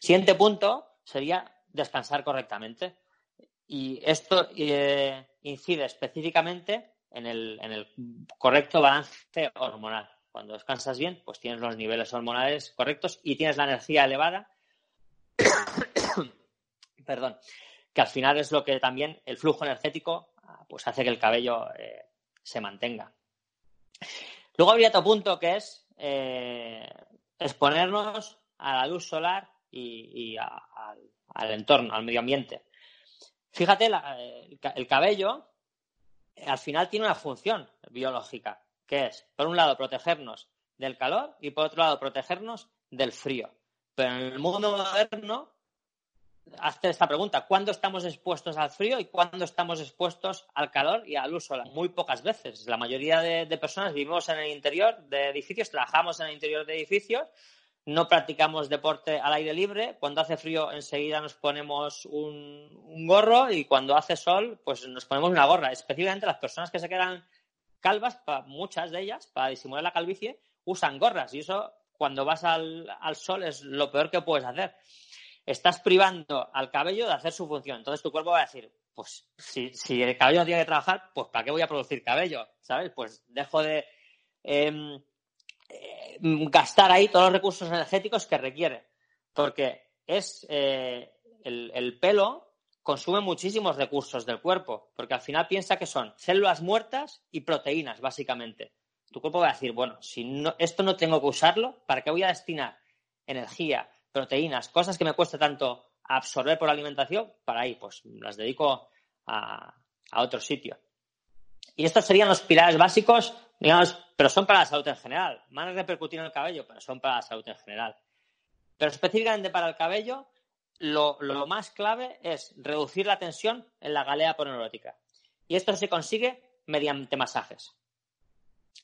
B: Siguiente punto sería descansar correctamente. Y esto eh, incide específicamente en el, en el correcto balance hormonal. Cuando descansas bien, pues tienes los niveles hormonales correctos y tienes la energía elevada. Perdón. Que al final es lo que también el flujo energético pues hace que el cabello eh, se mantenga. Luego habría otro punto que es eh, exponernos a la luz solar y, al entorno, al medio ambiente. Fíjate, el cabello al final tiene una función biológica, que es, por un lado, protegernos del calor y por otro lado, protegernos del frío. Pero en el mundo moderno, hazte esta pregunta, ¿cuándo estamos expuestos al frío y cuándo estamos expuestos al calor y al solar? Muy pocas veces. La mayoría de personas vivimos en el interior de edificios, trabajamos en el interior de edificios no practicamos deporte al aire libre. Cuando hace frío, enseguida nos ponemos un, gorro y cuando hace sol, pues nos ponemos una gorra. Específicamente las personas que se quedan calvas, muchas de ellas, para disimular la calvicie, usan gorras y eso cuando vas al, sol es lo peor que puedes hacer. Estás privando al cabello de hacer su función. Entonces tu cuerpo va a decir, pues si, el cabello no tiene que trabajar, pues ¿para qué voy a producir cabello? ¿Sabes? Pues dejo de... Em, eh, gastar ahí todos los recursos energéticos que requiere. Porque es eh, el, pelo consume muchísimos recursos del cuerpo, porque al final piensa que son células muertas y proteínas, básicamente. Tu cuerpo va a decir, bueno, si no, esto no tengo que usarlo, ¿para qué voy a destinar energía, proteínas, cosas que me cuesta tanto absorber por la alimentación? Para ahí, pues las dedico a, a otro sitio. Y estos serían los pilares básicos digamos, pero son para la salud en general. Van a repercutir en el cabello, pero son para la salud en general. Pero específicamente para el cabello, lo, más clave es reducir la tensión en la galea poneurótica. Y esto se consigue mediante masajes.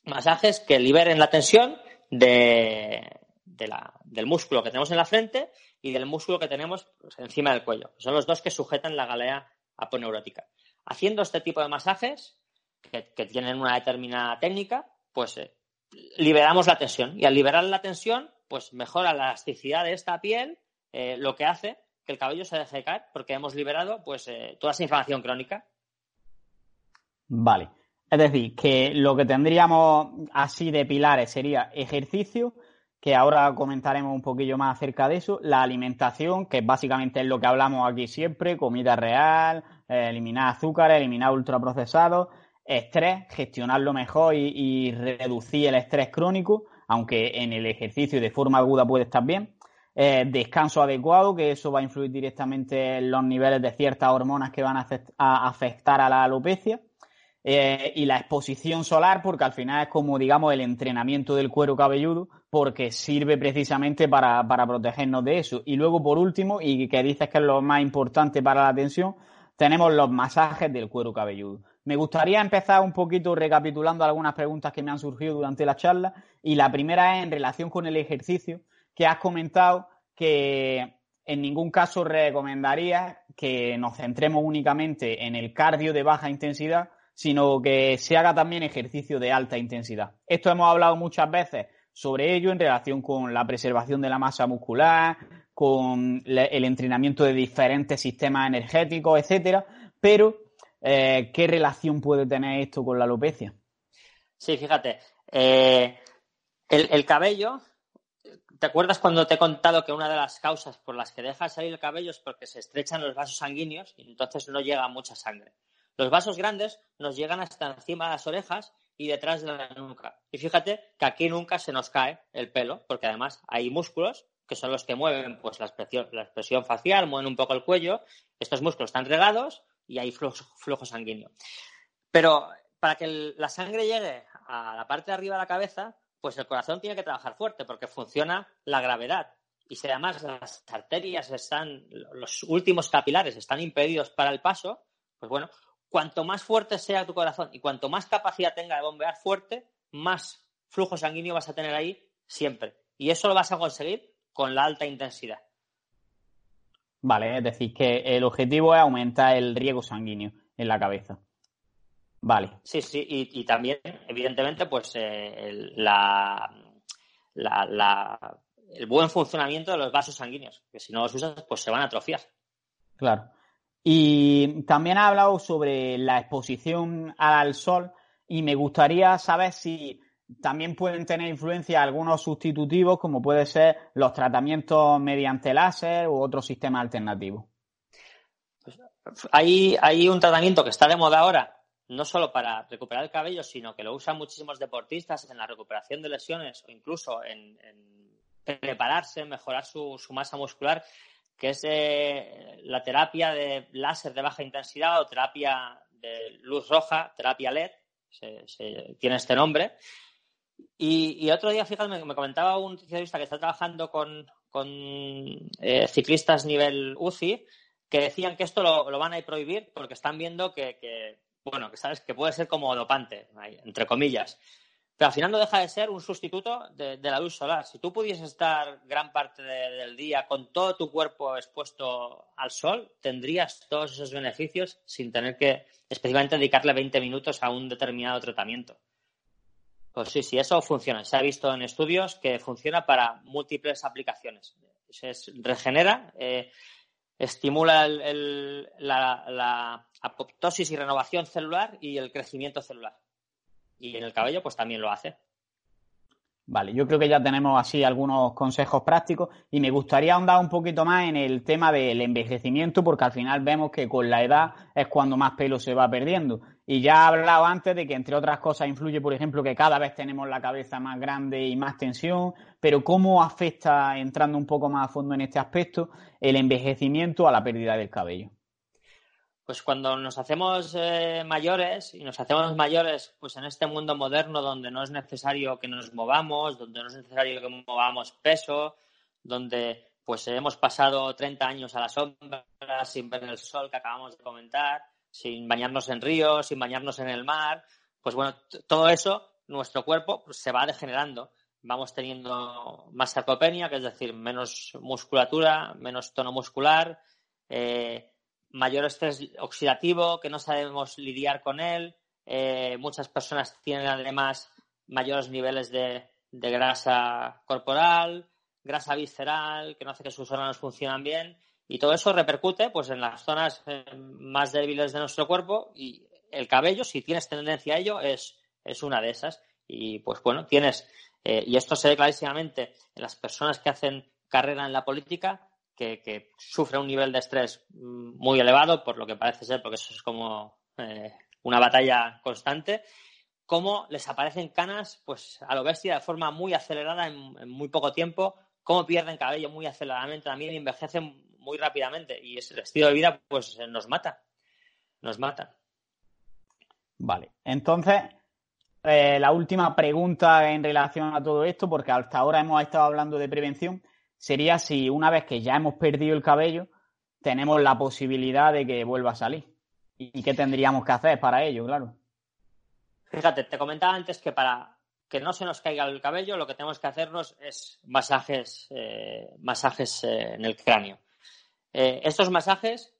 B: Masajes que liberen la tensión de, del músculo que tenemos en la frente y del músculo que tenemos pues, encima del cuello. Son los dos que sujetan la galea aponeurótica. Haciendo este tipo de masajes, que, tienen una determinada técnica, pues eh, liberamos la tensión. Y al liberar la tensión, pues mejora la elasticidad de esta piel, eh, lo que hace que el cabello se deje caer, porque hemos liberado pues eh, toda esa inflamación crónica.
A: Vale. Es decir, que lo que tendríamos así de pilares sería ejercicio, que ahora comentaremos un poquillo más acerca de eso, la alimentación, que básicamente es lo que hablamos aquí siempre, comida real, eliminar azúcar, eliminar ultraprocesados, estrés, gestionarlo mejor y, reducir el estrés crónico, aunque en el ejercicio de forma aguda puede estar bien. Eh, descanso adecuado, que eso va a influir directamente en los niveles de ciertas hormonas que van a, afectar a la alopecia. Eh, y la exposición solar, porque al final es como, digamos, el entrenamiento del cuero cabelludo, porque sirve precisamente para, para protegernos de eso. Y luego, por último, y que dices que es lo más importante para la tensión, tenemos los masajes del cuero cabelludo. Me gustaría empezar un poquito recapitulando algunas preguntas que me han surgido durante la charla y la primera es en relación con el ejercicio, que has comentado que en ningún caso recomendaría que nos centremos únicamente en el cardio de baja intensidad, sino que se haga también ejercicio de alta intensidad. Esto hemos hablado muchas veces sobre ello en relación con la preservación de la masa muscular, con el entrenamiento de diferentes sistemas energéticos, etcétera, pero eh, ¿qué relación puede tener esto con la alopecia?
B: Sí, fíjate. Eh, el, cabello, ¿te acuerdas cuando te he contado que una de las causas por las que deja salir el cabello es porque se estrechan los vasos sanguíneos y entonces no llega mucha sangre? Los vasos grandes nos llegan hasta encima de las orejas y detrás de la nuca. Y fíjate que aquí nunca se nos cae el pelo, porque además hay músculos que son los que mueven pues, la, expresión, facial, mueven un poco el cuello. Estos músculos están regados y hay flujo, sanguíneo. Pero para que la sangre llegue a la parte de arriba de la cabeza, pues el corazón tiene que trabajar fuerte porque funciona la gravedad. Y si además las arterias están, los últimos capilares están impedidos para el paso, pues bueno, cuanto más fuerte sea tu corazón y cuanto más capacidad tenga de bombear fuerte, más flujo sanguíneo vas a tener ahí siempre. Y eso lo vas a conseguir con la alta intensidad.
A: Vale, es decir, que el objetivo es aumentar el riego sanguíneo en la cabeza. Vale.
B: Sí, sí, y, también, evidentemente, pues eh, la, el buen funcionamiento de los vasos sanguíneos, que si no los usas, pues se van a atrofiar.
A: Claro. Y también ha hablado sobre la exposición al sol y me gustaría saber si también pueden tener influencia algunos sustitutivos, como puede ser los tratamientos mediante láser u otro sistema alternativo.
B: Pues, hay, un tratamiento que está de moda ahora, no solo para recuperar el cabello, sino que lo usan muchísimos deportistas en la recuperación de lesiones o incluso en, prepararse, mejorar su, masa muscular, que es eh, la terapia de láser de baja intensidad o terapia de luz roja, terapia LED, se, tiene este nombre. Y, otro día, fíjate, me, comentaba un nutricionista que está trabajando con, eh, ciclistas nivel UCI que decían que esto lo, van a prohibir porque están viendo que, bueno, que sabes que puede ser como dopante, entre comillas. Pero al final no deja de ser un sustituto de, la luz solar. Si tú pudieses estar gran parte del día con todo tu cuerpo expuesto al sol, tendrías todos esos beneficios sin tener que específicamente dedicarle 20 minutos a un determinado tratamiento. Pues sí, sí, eso funciona. Se ha visto en estudios que funciona para múltiples aplicaciones. Se regenera, eh, estimula la, la apoptosis y renovación celular y el crecimiento celular y en el cabello pues también lo hace.
A: Vale, yo creo que ya tenemos así algunos consejos prácticos y me gustaría ahondar un poquito más en el tema del envejecimiento porque al final vemos que con la edad es cuando más pelo se va perdiendo. Y ya he hablado antes de que entre otras cosas influye, por ejemplo, que cada vez tenemos la cabeza más grande y más tensión, pero ¿cómo afecta, entrando un poco más a fondo en este aspecto, el envejecimiento a la pérdida del cabello?
B: Pues cuando nos hacemos eh, mayores y nos hacemos mayores pues en este mundo moderno donde no es necesario que nos movamos, donde no es necesario que movamos peso, donde pues hemos pasado 30 años a la sombra sin ver el sol que acabamos de comentar, sin bañarnos en ríos, sin bañarnos en el mar, pues bueno, todo eso, nuestro cuerpo pues, se va degenerando. Vamos teniendo más sarcopenia, que es decir, menos musculatura, menos tono muscular, eh, mayor estrés oxidativo, que no sabemos lidiar con él. Eh, muchas personas tienen además mayores niveles de, grasa corporal, grasa visceral, que no hace que sus órganos funcionen bien. Y todo eso repercute pues, en las zonas eh, más débiles de nuestro cuerpo y el cabello, si tienes tendencia a ello, es, es una de esas. Y pues bueno, tienes, eh, y esto se ve clarísimamente en las personas que hacen carrera en la política, que, sufre un nivel de estrés mm, muy elevado, por lo que parece ser, porque eso es como eh, una batalla constante, cómo les aparecen canas pues a lo bestia de forma muy acelerada en, muy poco tiempo, cómo pierden cabello muy aceleradamente también y envejecen muy rápidamente. Y ese estilo de vida pues nos mata, nos mata.
A: Vale, entonces eh, la última pregunta en relación a todo esto, porque hasta ahora hemos estado hablando de prevención, sería si una vez que ya hemos perdido el cabello, tenemos la posibilidad de que vuelva a salir. ¿Y qué tendríamos que hacer para ello, claro?
B: Fíjate, te comentaba antes que para que no se nos caiga el cabello, lo que tenemos que hacernos es masajes, eh, masajes eh, en el cráneo. Eh, estos masajes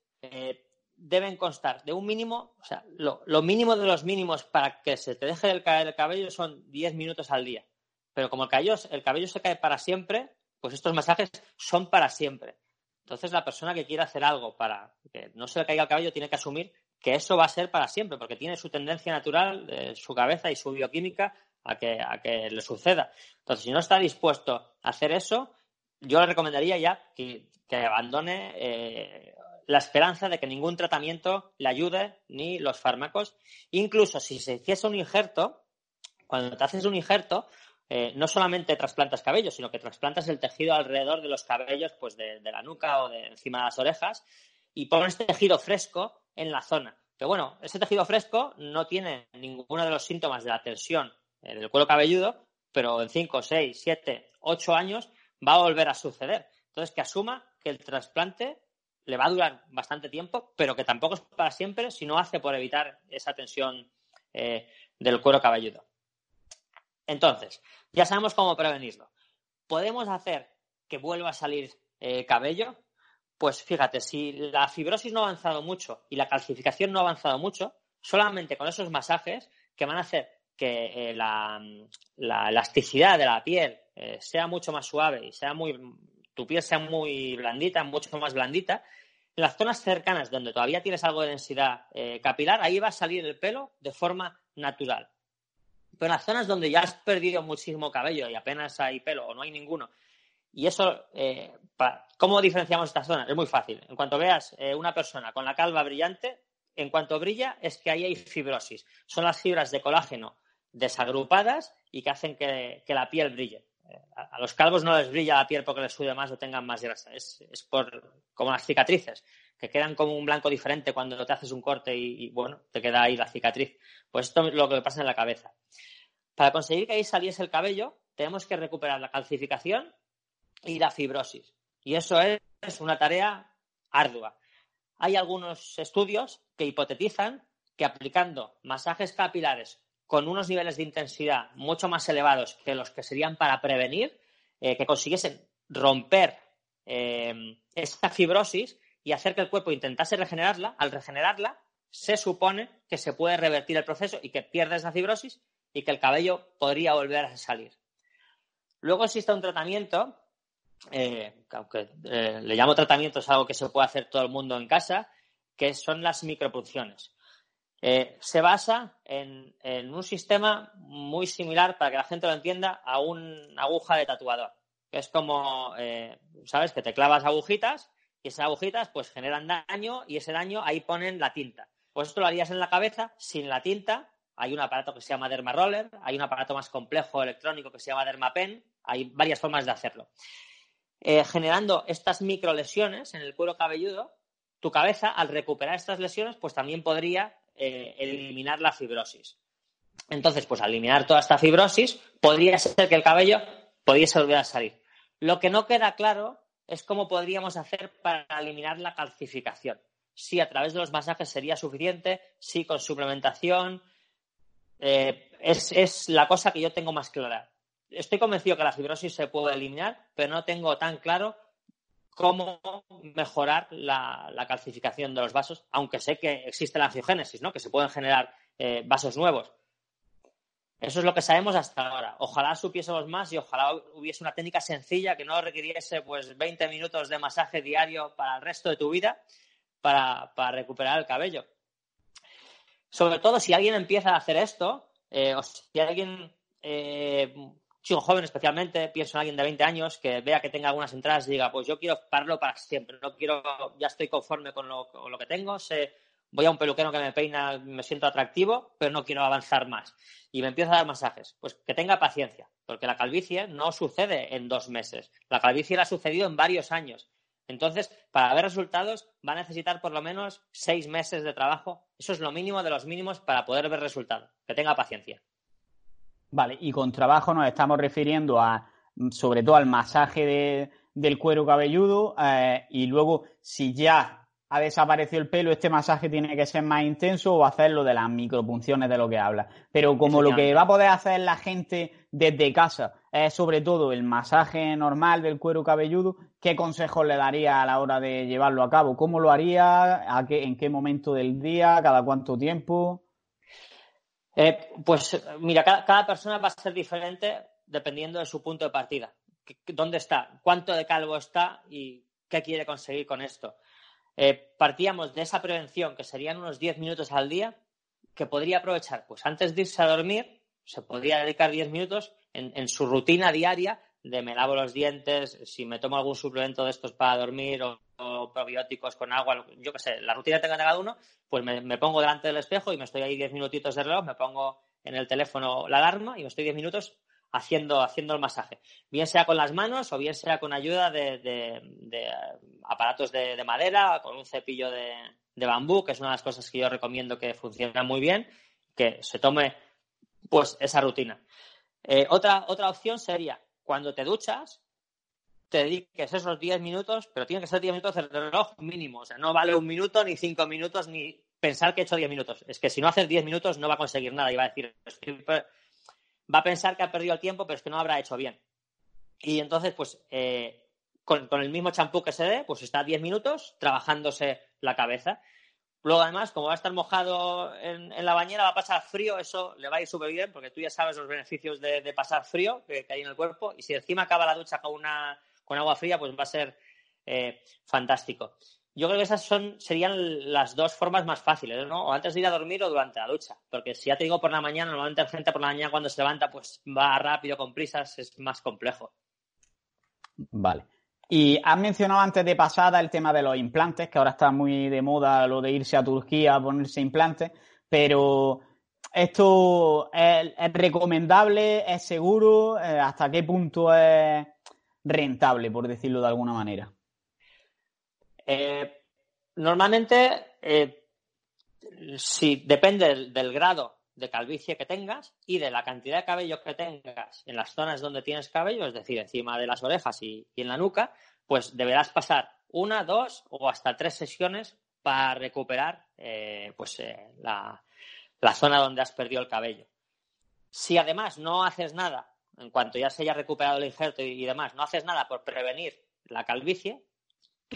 B: deben constar de un mínimo, o sea, lo, mínimo de los mínimos para que se te deje de caer el cabello son 10 minutos al día. Pero como el cabello, el cabello se cae para siempre, pues estos masajes son para siempre. Entonces la persona que quiera hacer algo para que no se le caiga el cabello tiene que asumir que eso va a ser para siempre, porque tiene su tendencia natural, de su cabeza y su bioquímica a que, a que le suceda. Entonces, si no está dispuesto a hacer eso, yo le recomendaría ya que, abandone eh, la esperanza de que ningún tratamiento le ayude, ni los fármacos. Incluso si se hiciese un injerto, cuando te haces un injerto, eh, no solamente trasplantas cabello, sino que trasplantas el tejido alrededor de los cabellos, pues de, la nuca o de encima de las orejas, y pones tejido fresco en la zona. Pero bueno, ese tejido fresco no tiene ninguno de los síntomas de la tensión del cuero cabelludo, pero en 5, 6, 7, 8 años va a volver a suceder. Entonces, que asuma que el trasplante le va a durar bastante tiempo, pero que tampoco es para siempre si no hace por evitar esa tensión eh, del cuero cabelludo. Entonces, ya sabemos cómo prevenirlo. ¿Podemos hacer que vuelva a salir eh, cabello? Pues fíjate, si la fibrosis no ha avanzado mucho y la calcificación no ha avanzado mucho, solamente con esos masajes que van a hacer que eh, la, elasticidad de la piel eh, sea mucho más suave y sea muy, tu piel sea muy blandita, mucho más blandita, en las zonas cercanas donde todavía tienes algo de densidad capilar, ahí va a salir el pelo de forma natural. Pero en las zonas donde ya has perdido muchísimo cabello y apenas hay pelo o no hay ninguno, y eso, ¿cómo diferenciamos estas zonas? Es muy fácil. En cuanto veas una persona con la calva brillante, en cuanto brilla es que ahí hay fibrosis. Son las fibras de colágeno desagrupadas y que hacen que, la piel brille. Eh, a, los calvos no les brilla la piel porque les sube más o tengan más grasa. Es, por como las cicatrices, que quedan como un blanco diferente cuando te haces un corte y, bueno, te queda ahí la cicatriz. Pues esto es lo que pasa en la cabeza. Para conseguir que ahí saliese el cabello, tenemos que recuperar la calcificación y la fibrosis. Y eso es una tarea ardua. Hay algunos estudios que hipotetizan que aplicando masajes capilares con unos niveles de intensidad mucho más elevados que los que serían para prevenir, eh, que consiguiesen romper eh, esta fibrosis y hacer que el cuerpo intentase regenerarla. Al regenerarla, se supone que se puede revertir el proceso y que pierde esa fibrosis y que el cabello podría volver a salir. Luego existe un tratamiento, eh, aunque le llamo tratamiento, es algo que se puede hacer todo el mundo en casa, que son las micropunciones. Eh, se basa en, un sistema muy similar, para que la gente lo entienda, a una aguja de tatuador. Es como, eh, ¿sabes? Que te clavas agujitas y esas agujitas pues generan daño y ese daño ahí ponen la tinta. Pues esto lo harías en la cabeza sin la tinta. Hay un aparato que se llama Derma Roller, hay un aparato más complejo electrónico que se llama Derma Pen, hay varias formas de hacerlo. Eh, generando estas microlesiones en el cuero cabelludo, tu cabeza, al recuperar estas lesiones, pues también podría eh, eliminar la fibrosis. Entonces, pues al eliminar toda esta fibrosis, podría ser que el cabello pudiese volver a salir. Lo que no queda claro es cómo podríamos hacer para eliminar la calcificación. Si a través de los masajes sería suficiente, si con suplementación. Eh, es, es la cosa que yo tengo más clara. Estoy convencido que la fibrosis se puede eliminar, pero no tengo tan claro cómo mejorar la, calcificación de los vasos, aunque sé que existe la angiogénesis, ¿no? que se pueden generar eh, vasos nuevos. Eso es lo que sabemos hasta ahora. Ojalá supiésemos más y ojalá hubiese una técnica sencilla que no requiriese pues 20 minutos de masaje diario para el resto de tu vida para, recuperar el cabello. Sobre todo si alguien empieza a hacer esto, eh, o si alguien eh, joven especialmente, pienso en alguien de 20 años que vea que tenga algunas entradas y diga, pues yo quiero pararlo para siempre, no quiero, ya estoy conforme con lo, que tengo, voy a un peluquero que me peina, me siento atractivo, pero no quiero avanzar más. Y me empiezo a dar masajes. Pues que tenga paciencia, porque la calvicie no sucede en dos meses. La calvicie la ha sucedido en varios años. Entonces, para ver resultados, va a necesitar por lo menos seis meses de trabajo. Eso es lo mínimo de los mínimos para poder ver resultados. Que tenga paciencia.
A: Vale, y con trabajo nos estamos refiriendo a, sobre todo al masaje del cuero cabelludo eh, y luego si ya ha desaparecido el pelo, este masaje tiene que ser más intenso o hacerlo de las micropunciones de lo que habla. Pero como lo que va a poder hacer la gente desde casa es sobre todo el masaje normal del cuero cabelludo, ¿qué consejos le daría a la hora de llevarlo a cabo? ¿Cómo lo haría? ¿A qué, ¿En qué momento del día? ¿Cada cuánto tiempo?
B: Eh, pues mira, cada, persona va a ser diferente dependiendo de su punto de partida. ¿Dónde está? ¿Cuánto de calvo está? ¿Y qué quiere conseguir con esto? Eh, partíamos de esa prevención, que serían unos 10 minutos al día, que podría aprovechar, pues antes de irse a dormir, se podría dedicar 10 minutos en su rutina diaria de me lavo los dientes, si me tomo algún suplemento de estos para dormir o, probióticos con agua, yo qué sé, la rutina tenga cada uno, pues me, pongo delante del espejo y me estoy ahí 10 minutitos de reloj, me pongo en el teléfono la alarma y me estoy 10 minutos haciendo, haciendo el masaje. Bien sea con las manos o bien sea con ayuda de, aparatos de, madera, con un cepillo de, bambú, que es una de las cosas que yo recomiendo que funciona muy bien, que se tome pues esa rutina. Eh, otra, otra opción sería cuando te duchas, te dediques esos 10 minutos, pero tiene que ser 10 minutos de reloj mínimo. O sea, no vale un minuto, ni cinco minutos, ni pensar que he hecho 10 minutos. Es que si no haces 10 minutos no va a conseguir nada y va a decir, va a pensar que ha perdido el tiempo, pero es que no habrá hecho bien. Y entonces, pues, eh, con, el mismo champú que se dé, pues está 10 minutos trabajándose la cabeza. Luego, además, como va a estar mojado en, la bañera, va a pasar frío, eso le va a ir súper bien, porque tú ya sabes los beneficios de, pasar frío que, hay en el cuerpo, y si encima acaba la ducha con, una, con agua fría, pues va a ser eh, fantástico. Yo creo que esas son, serían las dos formas más fáciles, ¿no? O antes de ir a dormir o durante la ducha. Porque si ya te digo por la mañana, normalmente la gente por la mañana cuando se levanta, pues va rápido, con prisas, es más complejo.
A: Vale. Y has mencionado antes de pasada el tema de los implantes, que ahora está muy de moda lo de irse a Turquía a ponerse implantes, pero ¿esto es, recomendable? ¿Es seguro? Eh, ¿Hasta qué punto es rentable, por decirlo de alguna manera?
B: Eh, normalmente, eh, si depende del, grado de calvicie que tengas y de la cantidad de cabello que tengas en las zonas donde tienes cabello, es decir, encima de las orejas y, en la nuca, pues deberás pasar una, dos o hasta tres sesiones para recuperar eh, pues, la, zona donde has perdido el cabello. Si además no haces nada, en cuanto ya se haya recuperado el injerto y demás, no haces nada por prevenir la calvicie,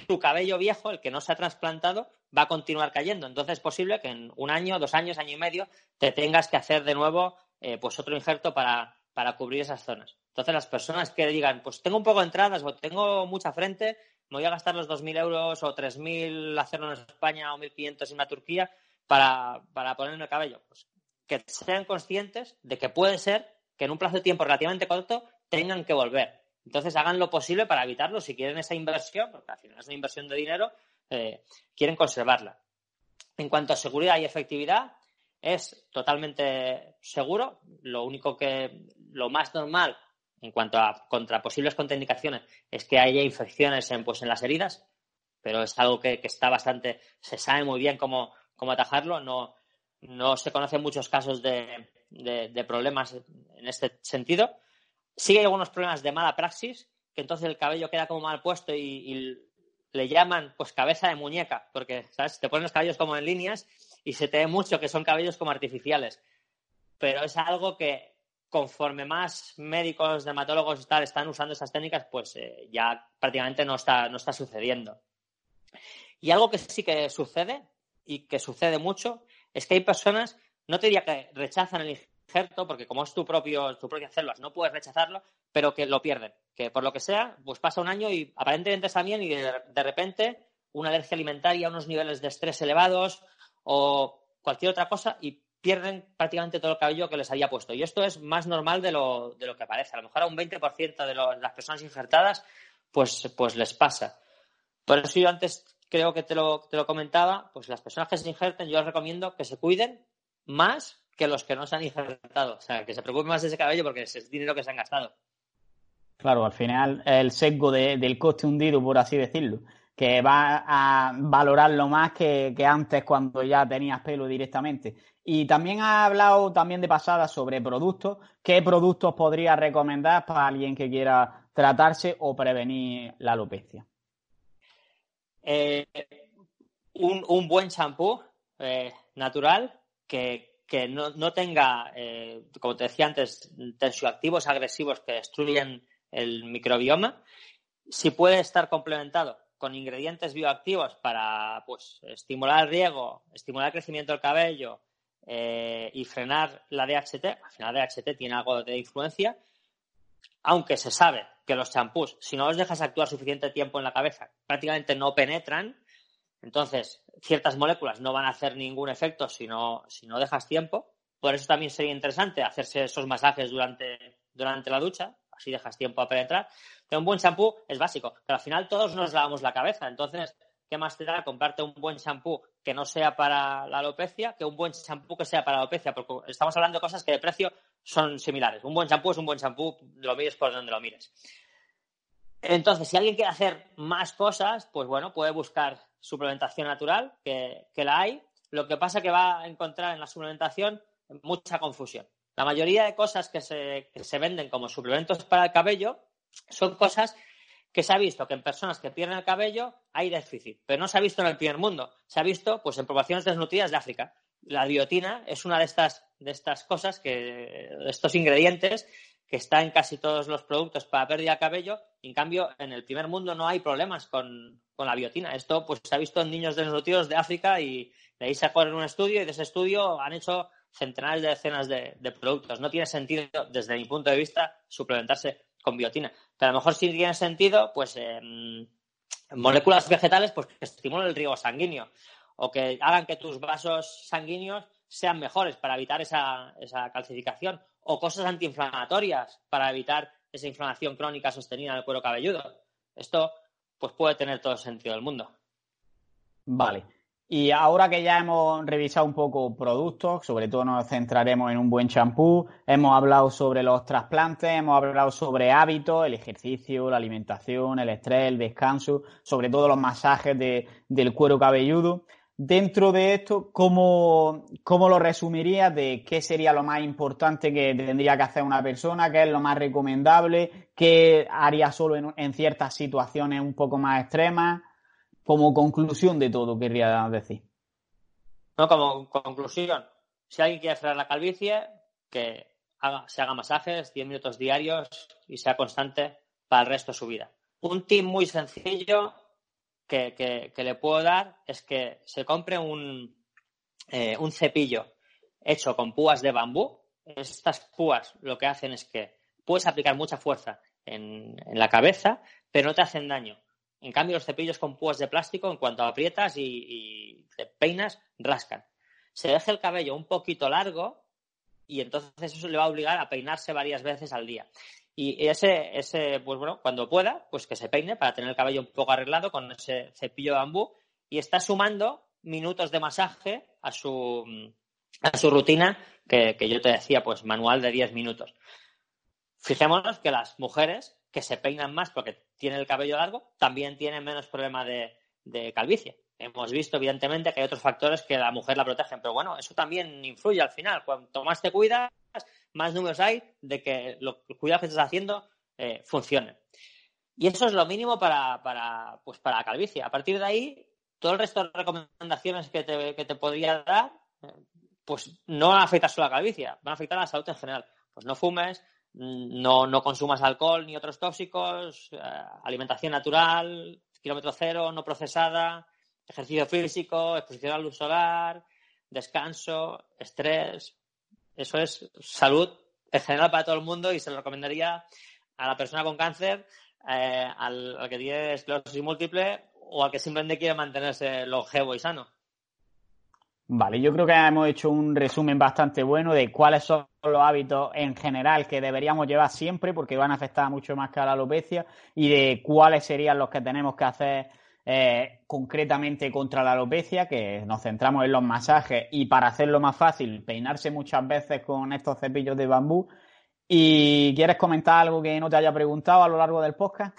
B: tu cabello viejo, el que no se ha trasplantado, va a continuar cayendo. Entonces es posible que en un año, dos años, año y medio, te tengas que hacer de nuevo eh, pues otro injerto para, cubrir esas zonas. Entonces las personas que digan, pues tengo un poco de entradas o tengo mucha frente, me voy a gastar los 2.000 euros o 3.000 hacerlo en España o 1.500 en una Turquía para, para ponerme el cabello. Pues que sean conscientes de que puede ser que en un plazo de tiempo relativamente corto tengan que volver. Entonces hagan lo posible para evitarlo. Si quieren esa inversión, porque al final es una inversión de dinero, eh, quieren conservarla. En cuanto a seguridad y efectividad, es totalmente seguro. Lo único que, lo más normal en cuanto a contra posibles contraindicaciones es que haya infecciones en, pues, en las heridas, pero es algo que, está bastante, se sabe muy bien cómo, cómo atajarlo. No, no se conocen muchos casos de, de problemas en este sentido Sí hay algunos problemas de mala praxis, que entonces el cabello queda como mal puesto y, le llaman pues cabeza de muñeca, porque ¿sabes? te ponen los cabellos como en líneas y se te ve mucho que son cabellos como artificiales. Pero es algo que conforme más médicos, dermatólogos y tal están usando esas técnicas, pues eh, ya prácticamente no está, no está sucediendo. Y algo que sí que sucede y que sucede mucho es que hay personas, no te diría que rechazan el porque como es tu propio, tu propia células, no puedes rechazarlo, pero que lo pierden. Que por lo que sea, pues pasa un año y aparentemente está bien y de, repente una alergia alimentaria, unos niveles de estrés elevados o cualquier otra cosa y pierden prácticamente todo el cabello que les había puesto. Y esto es más normal de lo, de lo que parece. A lo mejor a un 20% de, las personas injertadas, pues, pues les pasa. Por eso yo antes creo que te lo, te lo comentaba, pues las personas que se injerten, yo les recomiendo que se cuiden más que los que no se han injertado. O sea, que se preocupen más de ese cabello porque es dinero que se han gastado.
A: Claro, al final el sesgo del coste hundido, por así decirlo, que va a valorarlo más que, antes cuando ya tenías pelo directamente. Y también ha hablado también de pasada sobre productos. ¿Qué productos podría recomendar para alguien que quiera tratarse o prevenir la alopecia?
B: Eh, un, buen champú eh, natural que, que no, tenga, eh, como te decía antes, tensioactivos agresivos que destruyen el microbioma, si puede estar complementado con ingredientes bioactivos para pues, estimular el riego, estimular el crecimiento del cabello eh, y frenar la DHT, al final DHT tiene algo de influencia, aunque se sabe que los champús, si no los dejas actuar suficiente tiempo en la cabeza, prácticamente no penetran, entonces, ciertas moléculas no van a hacer ningún efecto si no, si no dejas tiempo. Por eso también sería interesante hacerse esos masajes durante, durante la ducha, así dejas tiempo a penetrar. Pero un buen champú es básico, pero al final todos nos lavamos la cabeza. Entonces, ¿qué más te da comprarte un buen champú que no sea para la alopecia que un buen champú que sea para la alopecia? Porque estamos hablando de cosas que de precio son similares. Un buen champú es un buen champú, lo mires por donde lo mires. Entonces, si alguien quiere hacer más cosas, pues bueno, puede buscar suplementación natural, que, la hay. Lo que pasa es que va a encontrar en la suplementación mucha confusión. La mayoría de cosas que se, que se venden como suplementos para el cabello son cosas que se ha visto que en personas que pierden el cabello hay déficit, pero no se ha visto en el primer mundo. Se ha visto pues, en poblaciones desnutridas de África. La biotina es una de estas, de estas cosas, que, de estos ingredientes que está en casi todos los productos para pérdida de cabello. En cambio, en el primer mundo no hay problemas con, la biotina. Esto pues se ha visto en niños desnutridos de África y de ahí en un estudio y de ese estudio han hecho centenares de decenas de, productos. No tiene sentido, desde mi punto de vista, suplementarse con biotina. Pero a lo mejor sí tiene sentido, pues, moléculas vegetales pues, que estimulen el riego sanguíneo o que hagan que tus vasos sanguíneos sean mejores para evitar esa, esa calcificación o cosas antiinflamatorias para evitar esa inflamación crónica sostenida en el cuero cabelludo. Esto pues puede tener todo el sentido del mundo.
A: Vale. Y ahora que ya hemos revisado un poco productos, sobre todo nos centraremos en un buen champú, hemos hablado sobre los trasplantes, hemos hablado sobre hábitos, el ejercicio, la alimentación, el estrés, el descanso, sobre todo los masajes del cuero cabelludo. Dentro de esto, ¿cómo, lo resumirías de qué sería lo más importante que tendría que hacer una persona? ¿Qué es lo más recomendable? ¿Qué haría solo en, ciertas situaciones un poco más extremas? Como conclusión de todo, querría decir.
B: No, como conclusión, si alguien quiere frenar la calvicie, que se haga masajes 10 minutos diarios y sea constante para el resto de su vida. Un tip muy sencillo que, le puedo dar es que se compre un, eh, un cepillo hecho con púas de bambú. Estas púas lo que hacen es que puedes aplicar mucha fuerza en, la cabeza, pero no te hacen daño. En cambio, los cepillos con púas de plástico, en cuanto aprietas y, y te peinas, rascan. Se deja el cabello un poquito largo y entonces eso le va a obligar a peinarse varias veces al día. Y ese, ese, pues bueno, cuando pueda, pues que se peine para tener el cabello un poco arreglado con ese cepillo de bambú y está sumando minutos de masaje a su, a su rutina que, yo te decía, pues manual de 10 minutos. Fijémonos que las mujeres que se peinan más porque tienen el cabello largo también tienen menos problema de, de calvicie. Hemos visto, evidentemente, que hay otros factores que la mujer la protegen, pero bueno, eso también influye al final. Cuanto más te cuidas, más números hay de que los cuidados que estás haciendo eh, funcionen. Y eso es lo mínimo para, para, pues para la calvicie. A partir de ahí, todo el resto de recomendaciones que te, que te podría dar, eh, pues no van a afectar solo a la calvicie, van a afectar a la salud en general. Pues no fumes, no, no consumas alcohol ni otros tóxicos, eh, alimentación natural, kilómetro cero, no procesada, ejercicio físico, exposición a luz solar, descanso, estrés, eso es salud en general para todo el mundo y se lo recomendaría a la persona con cáncer, eh, al, que tiene esclerosis múltiple o al que simplemente quiere mantenerse longevo y sano.
A: Vale, yo creo que hemos hecho un resumen bastante bueno de cuáles son los hábitos en general que deberíamos llevar siempre porque van a afectar mucho más que a la alopecia y de cuáles serían los que tenemos que hacer eh, concretamente contra la alopecia, que nos centramos en los masajes y para hacerlo más fácil, peinarse muchas veces con estos cepillos de bambú. ¿Y quieres comentar algo que no te haya preguntado a lo largo del podcast?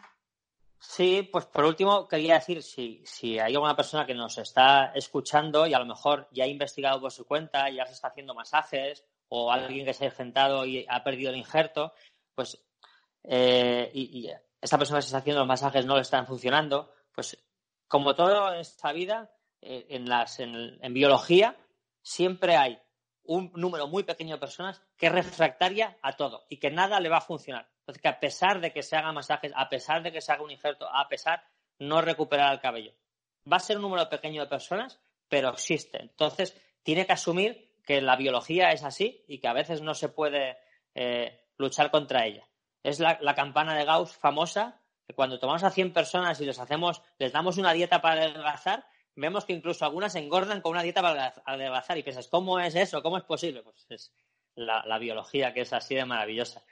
B: Sí, pues por último quería decir si, si hay alguna persona que nos está escuchando y a lo mejor ya ha investigado por su cuenta, ya se está haciendo masajes o alguien que se ha sentado y ha perdido el injerto, pues eh, y, y esta persona que se está haciendo los masajes no le están funcionando, pues como todo en esta vida, eh, en, las, en, biología, siempre hay un número muy pequeño de personas que es refractaria a todo y que nada le va a funcionar. Entonces, que a pesar de que se hagan masajes, a pesar de que se haga un injerto, a pesar, no recuperará el cabello. Va a ser un número pequeño de personas, pero existe. Entonces, tiene que asumir que la biología es así y que a veces no se puede eh, luchar contra ella. Es la, campana de Gauss famosa cuando tomamos a 100 personas y les hacemos, les damos una dieta para adelgazar, vemos que incluso algunas engordan con una dieta para adelgazar y piensas, ¿cómo es eso? ¿Cómo es posible? Pues es la, biología que es así de maravillosa.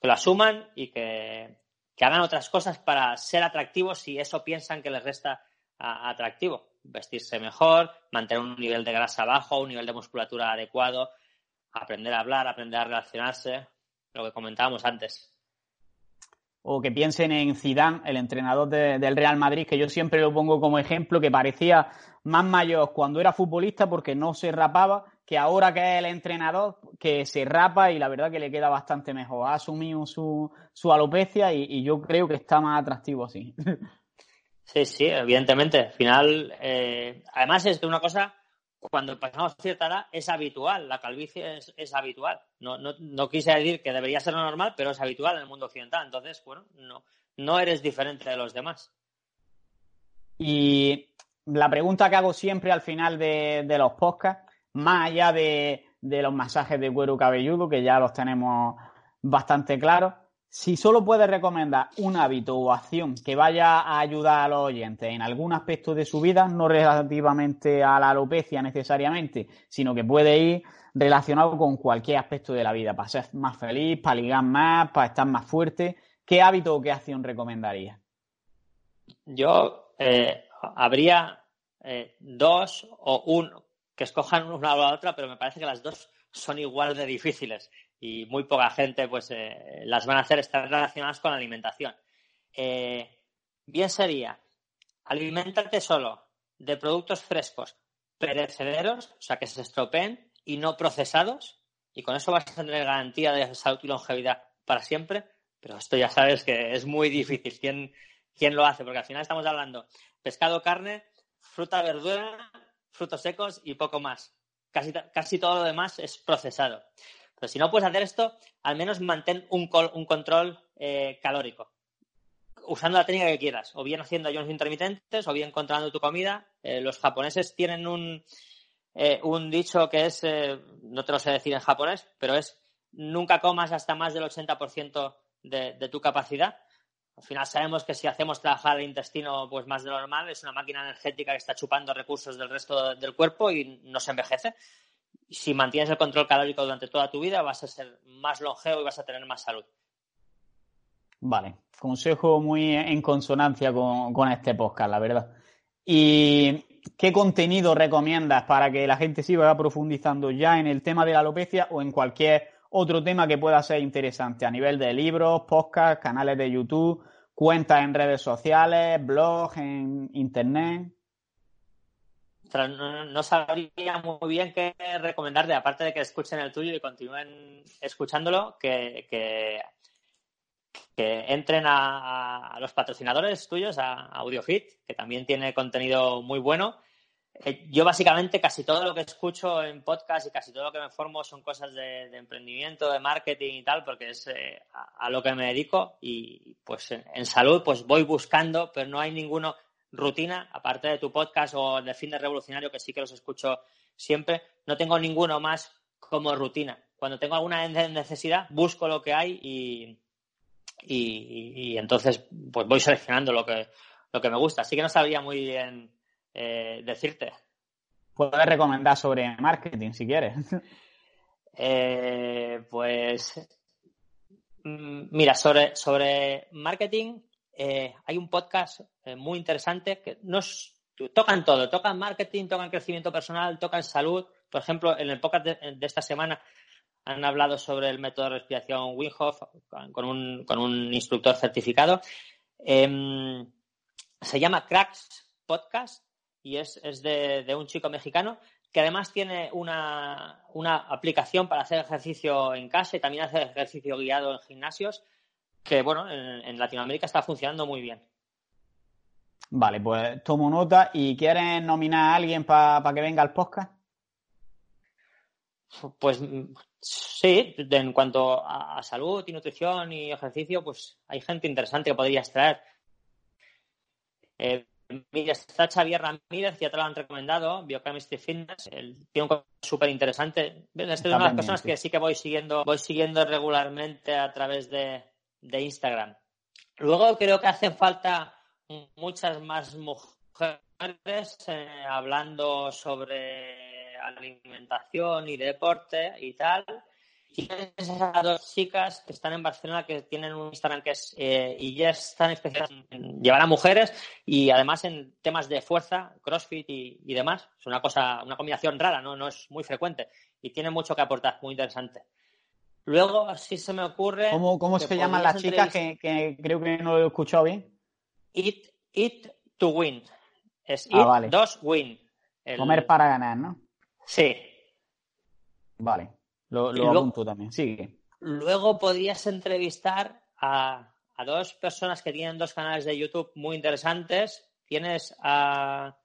B: Que lo asuman y que, hagan otras cosas para ser atractivos si eso piensan que les resta atractivo. Vestirse mejor, mantener un nivel de grasa bajo, un nivel de musculatura adecuado, aprender a hablar, aprender a relacionarse, lo que comentábamos antes
A: o que piensen en Zidane, el entrenador del Real Madrid, que yo siempre lo pongo como ejemplo, que parecía más mayor cuando era futbolista porque no se rapaba, que ahora que es el entrenador, que se rapa y la verdad que le queda bastante mejor. Ha asumido su, su alopecia y, yo creo que está más atractivo así.
B: Sí, sí, evidentemente. Al final, eh, además es que una cosa cuando pasamos cierta edad es habitual, la calvicie es, habitual. No, no, no, quise decir que debería ser lo normal, pero es habitual en el mundo occidental. Entonces, bueno, no, no eres diferente de los demás.
A: Y la pregunta que hago siempre al final de, los podcasts, más allá de, de, los masajes de cuero cabelludo, que ya los tenemos bastante claros, si solo puedes recomendar un hábito o acción que vaya a ayudar a los oyentes en algún aspecto de su vida, no relativamente a la alopecia necesariamente, sino que puede ir relacionado con cualquier aspecto de la vida, para ser más feliz, para ligar más, para estar más fuerte, ¿qué hábito o qué acción recomendaría?
B: Yo eh, habría eh, dos o uno que escojan una o la otra, pero me parece que las dos son igual de difíciles y muy poca gente pues eh, las van a hacer estar relacionadas con la alimentación. Eh, bien sería, alimentarte solo de productos frescos, perecederos, o sea, que se estropeen y no procesados, y con eso vas a tener garantía de salud y longevidad para siempre, pero esto ya sabes que es muy difícil. ¿Quién, quién lo hace? Porque al final estamos hablando pescado, carne, fruta, verdura, frutos secos y poco más. Casi, casi todo lo demás es procesado. Pero si no puedes hacer esto, al menos mantén un, control eh, calórico. Usando la técnica que quieras, o bien haciendo ayunos intermitentes, o bien controlando tu comida. Eh, los japoneses tienen un, eh, un dicho que es, no te lo sé decir en japonés, pero es nunca comas hasta más del 80% de, de tu capacidad. Al final sabemos que si hacemos trabajar el intestino pues más de lo normal, es una máquina energética que está chupando recursos del resto del cuerpo y no se envejece si mantienes el control calórico durante toda tu vida, vas a ser más longevo y vas a tener más salud.
A: Vale, consejo muy en consonancia con, este podcast, la verdad. ¿Y qué contenido recomiendas para que la gente siga profundizando ya en el tema de la alopecia o en cualquier otro tema que pueda ser interesante a nivel de libros, podcasts, canales de YouTube, cuentas en redes sociales, blogs en internet?
B: No, sabría muy bien qué recomendarte, aparte de que escuchen el tuyo y continúen escuchándolo, que, que, entren a, los patrocinadores tuyos, a AudioFit, que también tiene contenido muy bueno. Eh, yo básicamente casi todo lo que escucho en podcast y casi todo lo que me formo son cosas de, emprendimiento, de marketing y tal, porque es eh, a, lo que me dedico y pues en salud pues voy buscando, pero no hay ninguno rutina, aparte de tu podcast o de Fin de Revolucionario, que sí que los escucho siempre, no tengo ninguno más como rutina. Cuando tengo alguna necesidad, busco lo que hay y, y, entonces pues voy seleccionando lo que, lo que me gusta. Así que no sabría muy bien eh, decirte.
A: Puedes recomendar sobre marketing si quieres.
B: Eh, pues mm, mira, sobre, sobre marketing eh, hay un podcast eh, muy interesante que nos tocan todo, tocan marketing, tocan crecimiento personal, tocan salud. Por ejemplo, en el podcast de, esta semana han hablado sobre el método de respiración Wim con un, con un instructor certificado. Em, se llama Cracks Podcast y es, de, un chico mexicano que además tiene una, una, aplicación para hacer ejercicio en casa y también hace ejercicio guiado en gimnasios que bueno, en, Latinoamérica está funcionando muy bien.
A: Vale, pues tomo nota. ¿Y quieres nominar a alguien para que venga al podcast?
B: Pues sí, en cuanto a, salud y nutrición y ejercicio, pues hay gente interesante que podrías traer. Eh, mira, está Xavier Ramírez, ya te lo han recomendado, Biochemistry Fitness, el, tiene un súper interesante. Esta es una de las personas que sí que voy siguiendo, voy siguiendo regularmente a través de, de Instagram. Luego creo que hacen falta muchas más mujeres eh, hablando sobre alimentación y deporte y tal. Y esas dos chicas que están en Barcelona que tienen un Instagram que es eh, y ya están especializadas en llevar a mujeres y además en temas de fuerza, CrossFit y, y, demás. Es una cosa, una combinación rara, ¿no? no es muy frecuente y tiene mucho que aportar, muy interesante. Luego, así se me ocurre.
A: ¿Cómo, cómo se llaman las chicas que, creo que no lo he escuchado bien?
B: Eat, eat to win. Es ah, eat, dos, win.
A: Comer para ganar, ¿no?
B: Sí.
A: Vale. Lo, lo apunto también. Sigue.
B: Luego podrías entrevistar a, a, dos personas que tienen dos canales de YouTube muy interesantes. Tienes a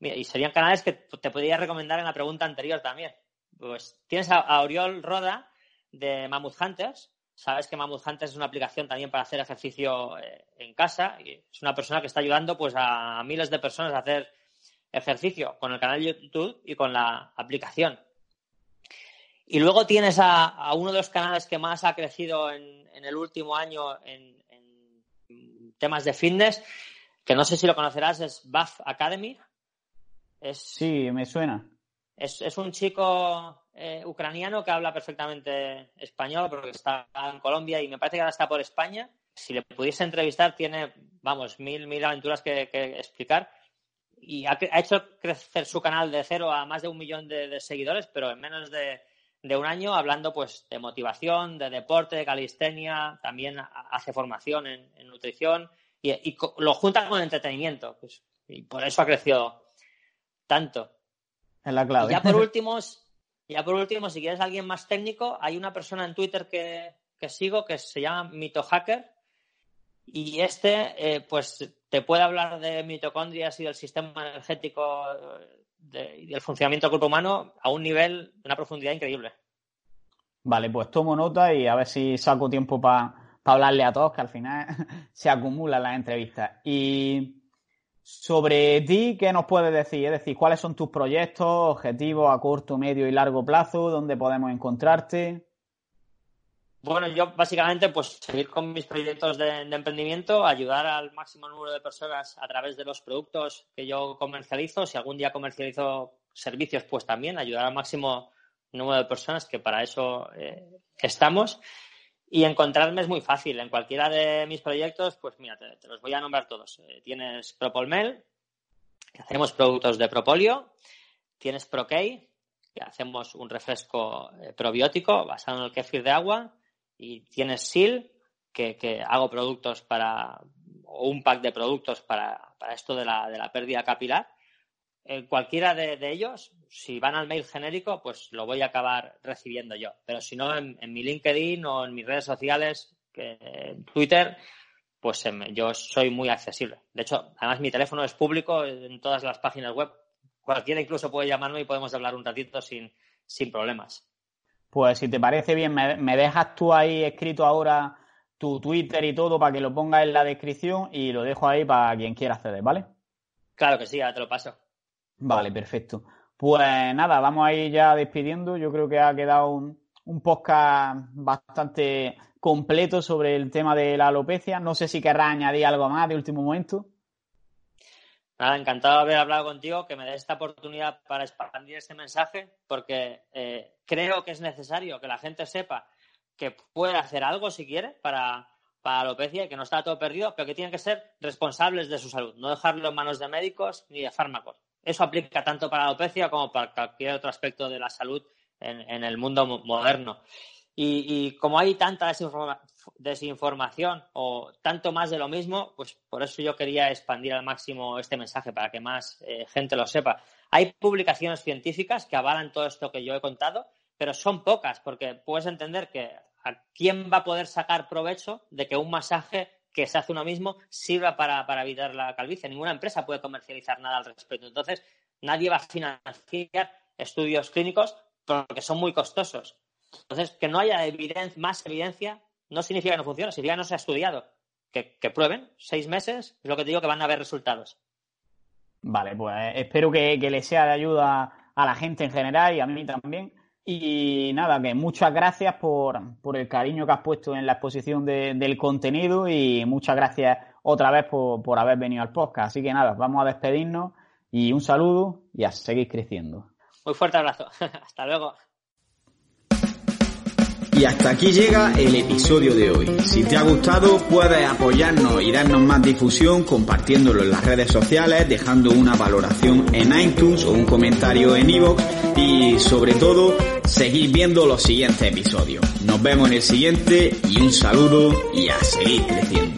B: y serían canales que te podría recomendar en la pregunta anterior también. Pues tienes a, Oriol Roda de Mammoth Hunters. Sabes que Mammoth Hunters es una aplicación también para hacer ejercicio eh, en casa y es una persona que está ayudando pues a miles de personas a hacer ejercicio con el canal de YouTube y con la aplicación. Y luego tienes a, uno de los canales que más ha crecido en, el último año en, temas de fitness, que no sé si lo conocerás, es Buff Academy.
A: Es, sí, me suena.
B: Es, un chico eh, ucraniano que habla perfectamente español, porque está en Colombia y me parece que ahora está por España. Si le pudiese entrevistar, tiene, vamos, mil, mil aventuras que explicar y ha, hecho crecer su canal de cero a más de un millón de, seguidores, pero en menos de, un año, hablando pues de motivación, de deporte, de calistenia, también hace formación en, nutrición y, lo junta con entretenimiento. Pues, y por eso ha crecido tanto.
A: La clave.
B: Y ya por último, ya por último, si quieres alguien más técnico, hay una persona en Twitter que, que sigo que se llama Mito Hacker y este, eh, pues, te puede hablar de mitocondrias y del sistema energético y del funcionamiento del cuerpo humano a un nivel, de una profundidad increíble.
A: Vale, pues tomo nota y a ver si saco tiempo para hablarle a todos, que al final se acumulan las entrevistas. Y sobre ti, ¿qué nos puedes decir? Es decir, ¿cuáles son tus proyectos, objetivos a corto, medio y largo plazo? ¿Dónde podemos encontrarte?
B: Bueno, yo básicamente pues seguir con mis proyectos de, emprendimiento, ayudar al máximo número de personas a través de los productos que yo comercializo. Si algún día comercializo servicios, pues también ayudar al máximo número de personas, que para eso eh, estamos. Y encontrarme es muy fácil. En cualquiera de mis proyectos, pues mira, te, los voy a nombrar todos. Eh, tienes Propolmel, que hacemos productos de propóleo. Tienes Prokey, que hacemos un refresco eh, probiótico basado en el kéfir de agua y tienes SIL, que, hago productos para, o un pack de productos para, esto de la, de la, pérdida capilar. En cualquiera de, ellos, si van al mail genérico, pues lo voy a acabar recibiendo yo. Pero si no, en, mi LinkedIn o en mis redes sociales, que, en Twitter, pues em, yo soy muy accesible. De hecho, además mi teléfono es público en todas las páginas web. Cualquiera incluso puede llamarme y podemos hablar un ratito sin, sin problemas.
A: Pues si te parece bien, me, dejas tú ahí escrito ahora tu Twitter y todo para que lo pongas en la descripción y lo dejo ahí para quien quiera acceder, ¿vale?
B: Claro que sí, ya te lo paso.
A: Vale, perfecto. Pues nada, vamos a ir ya despidiendo. Yo creo que ha quedado un, un podcast bastante completo sobre el tema de la alopecia. No sé si querrás añadir algo más de último momento.
B: Nada, encantado de haber hablado contigo, que me des esta oportunidad para expandir este mensaje, porque eh, creo que es necesario que la gente sepa que puede hacer algo si quiere para, para alopecia y que no está todo perdido, pero que tienen que ser responsables de su salud, no dejarlo en manos de médicos ni de fármacos. Eso aplica tanto para la alopecia como para cualquier otro aspecto de la salud en, el mundo moderno. Y, como hay tanta desinformación o tanto más de lo mismo, pues por eso yo quería expandir al máximo este mensaje para que más eh, gente lo sepa. Hay publicaciones científicas que avalan todo esto que yo he contado, pero son pocas porque puedes entender que a quién va a poder sacar provecho de que un masaje que se hace uno mismo sirva para, para evitar la calvicie. Ninguna empresa puede comercializar nada al respecto. Entonces, nadie va a financiar estudios clínicos porque son muy costosos. Entonces, que no haya más evidencia no significa que no funcione, significa que no se ha estudiado. Que, prueben, seis meses, es lo que te digo que van a haber resultados.
A: Vale, pues eh, espero que, que le sea de ayuda a la gente en general y a mí también. Y nada, que muchas gracias por, el cariño que has puesto en la exposición del contenido y muchas gracias otra vez por, por haber venido al podcast. Así que nada, vamos a despedirnos y un saludo y a seguir creciendo.
B: Muy fuerte abrazo. Hasta luego.
C: Y hasta aquí llega el episodio de hoy. Si te ha gustado, puedes apoyarnos y darnos más difusión compartiéndolo en las redes sociales, dejando una valoración en iTunes o un comentario en iVoox y sobre todo, seguir viendo los siguientes episodios. Nos vemos en el siguiente y un saludo y a seguir creciendo.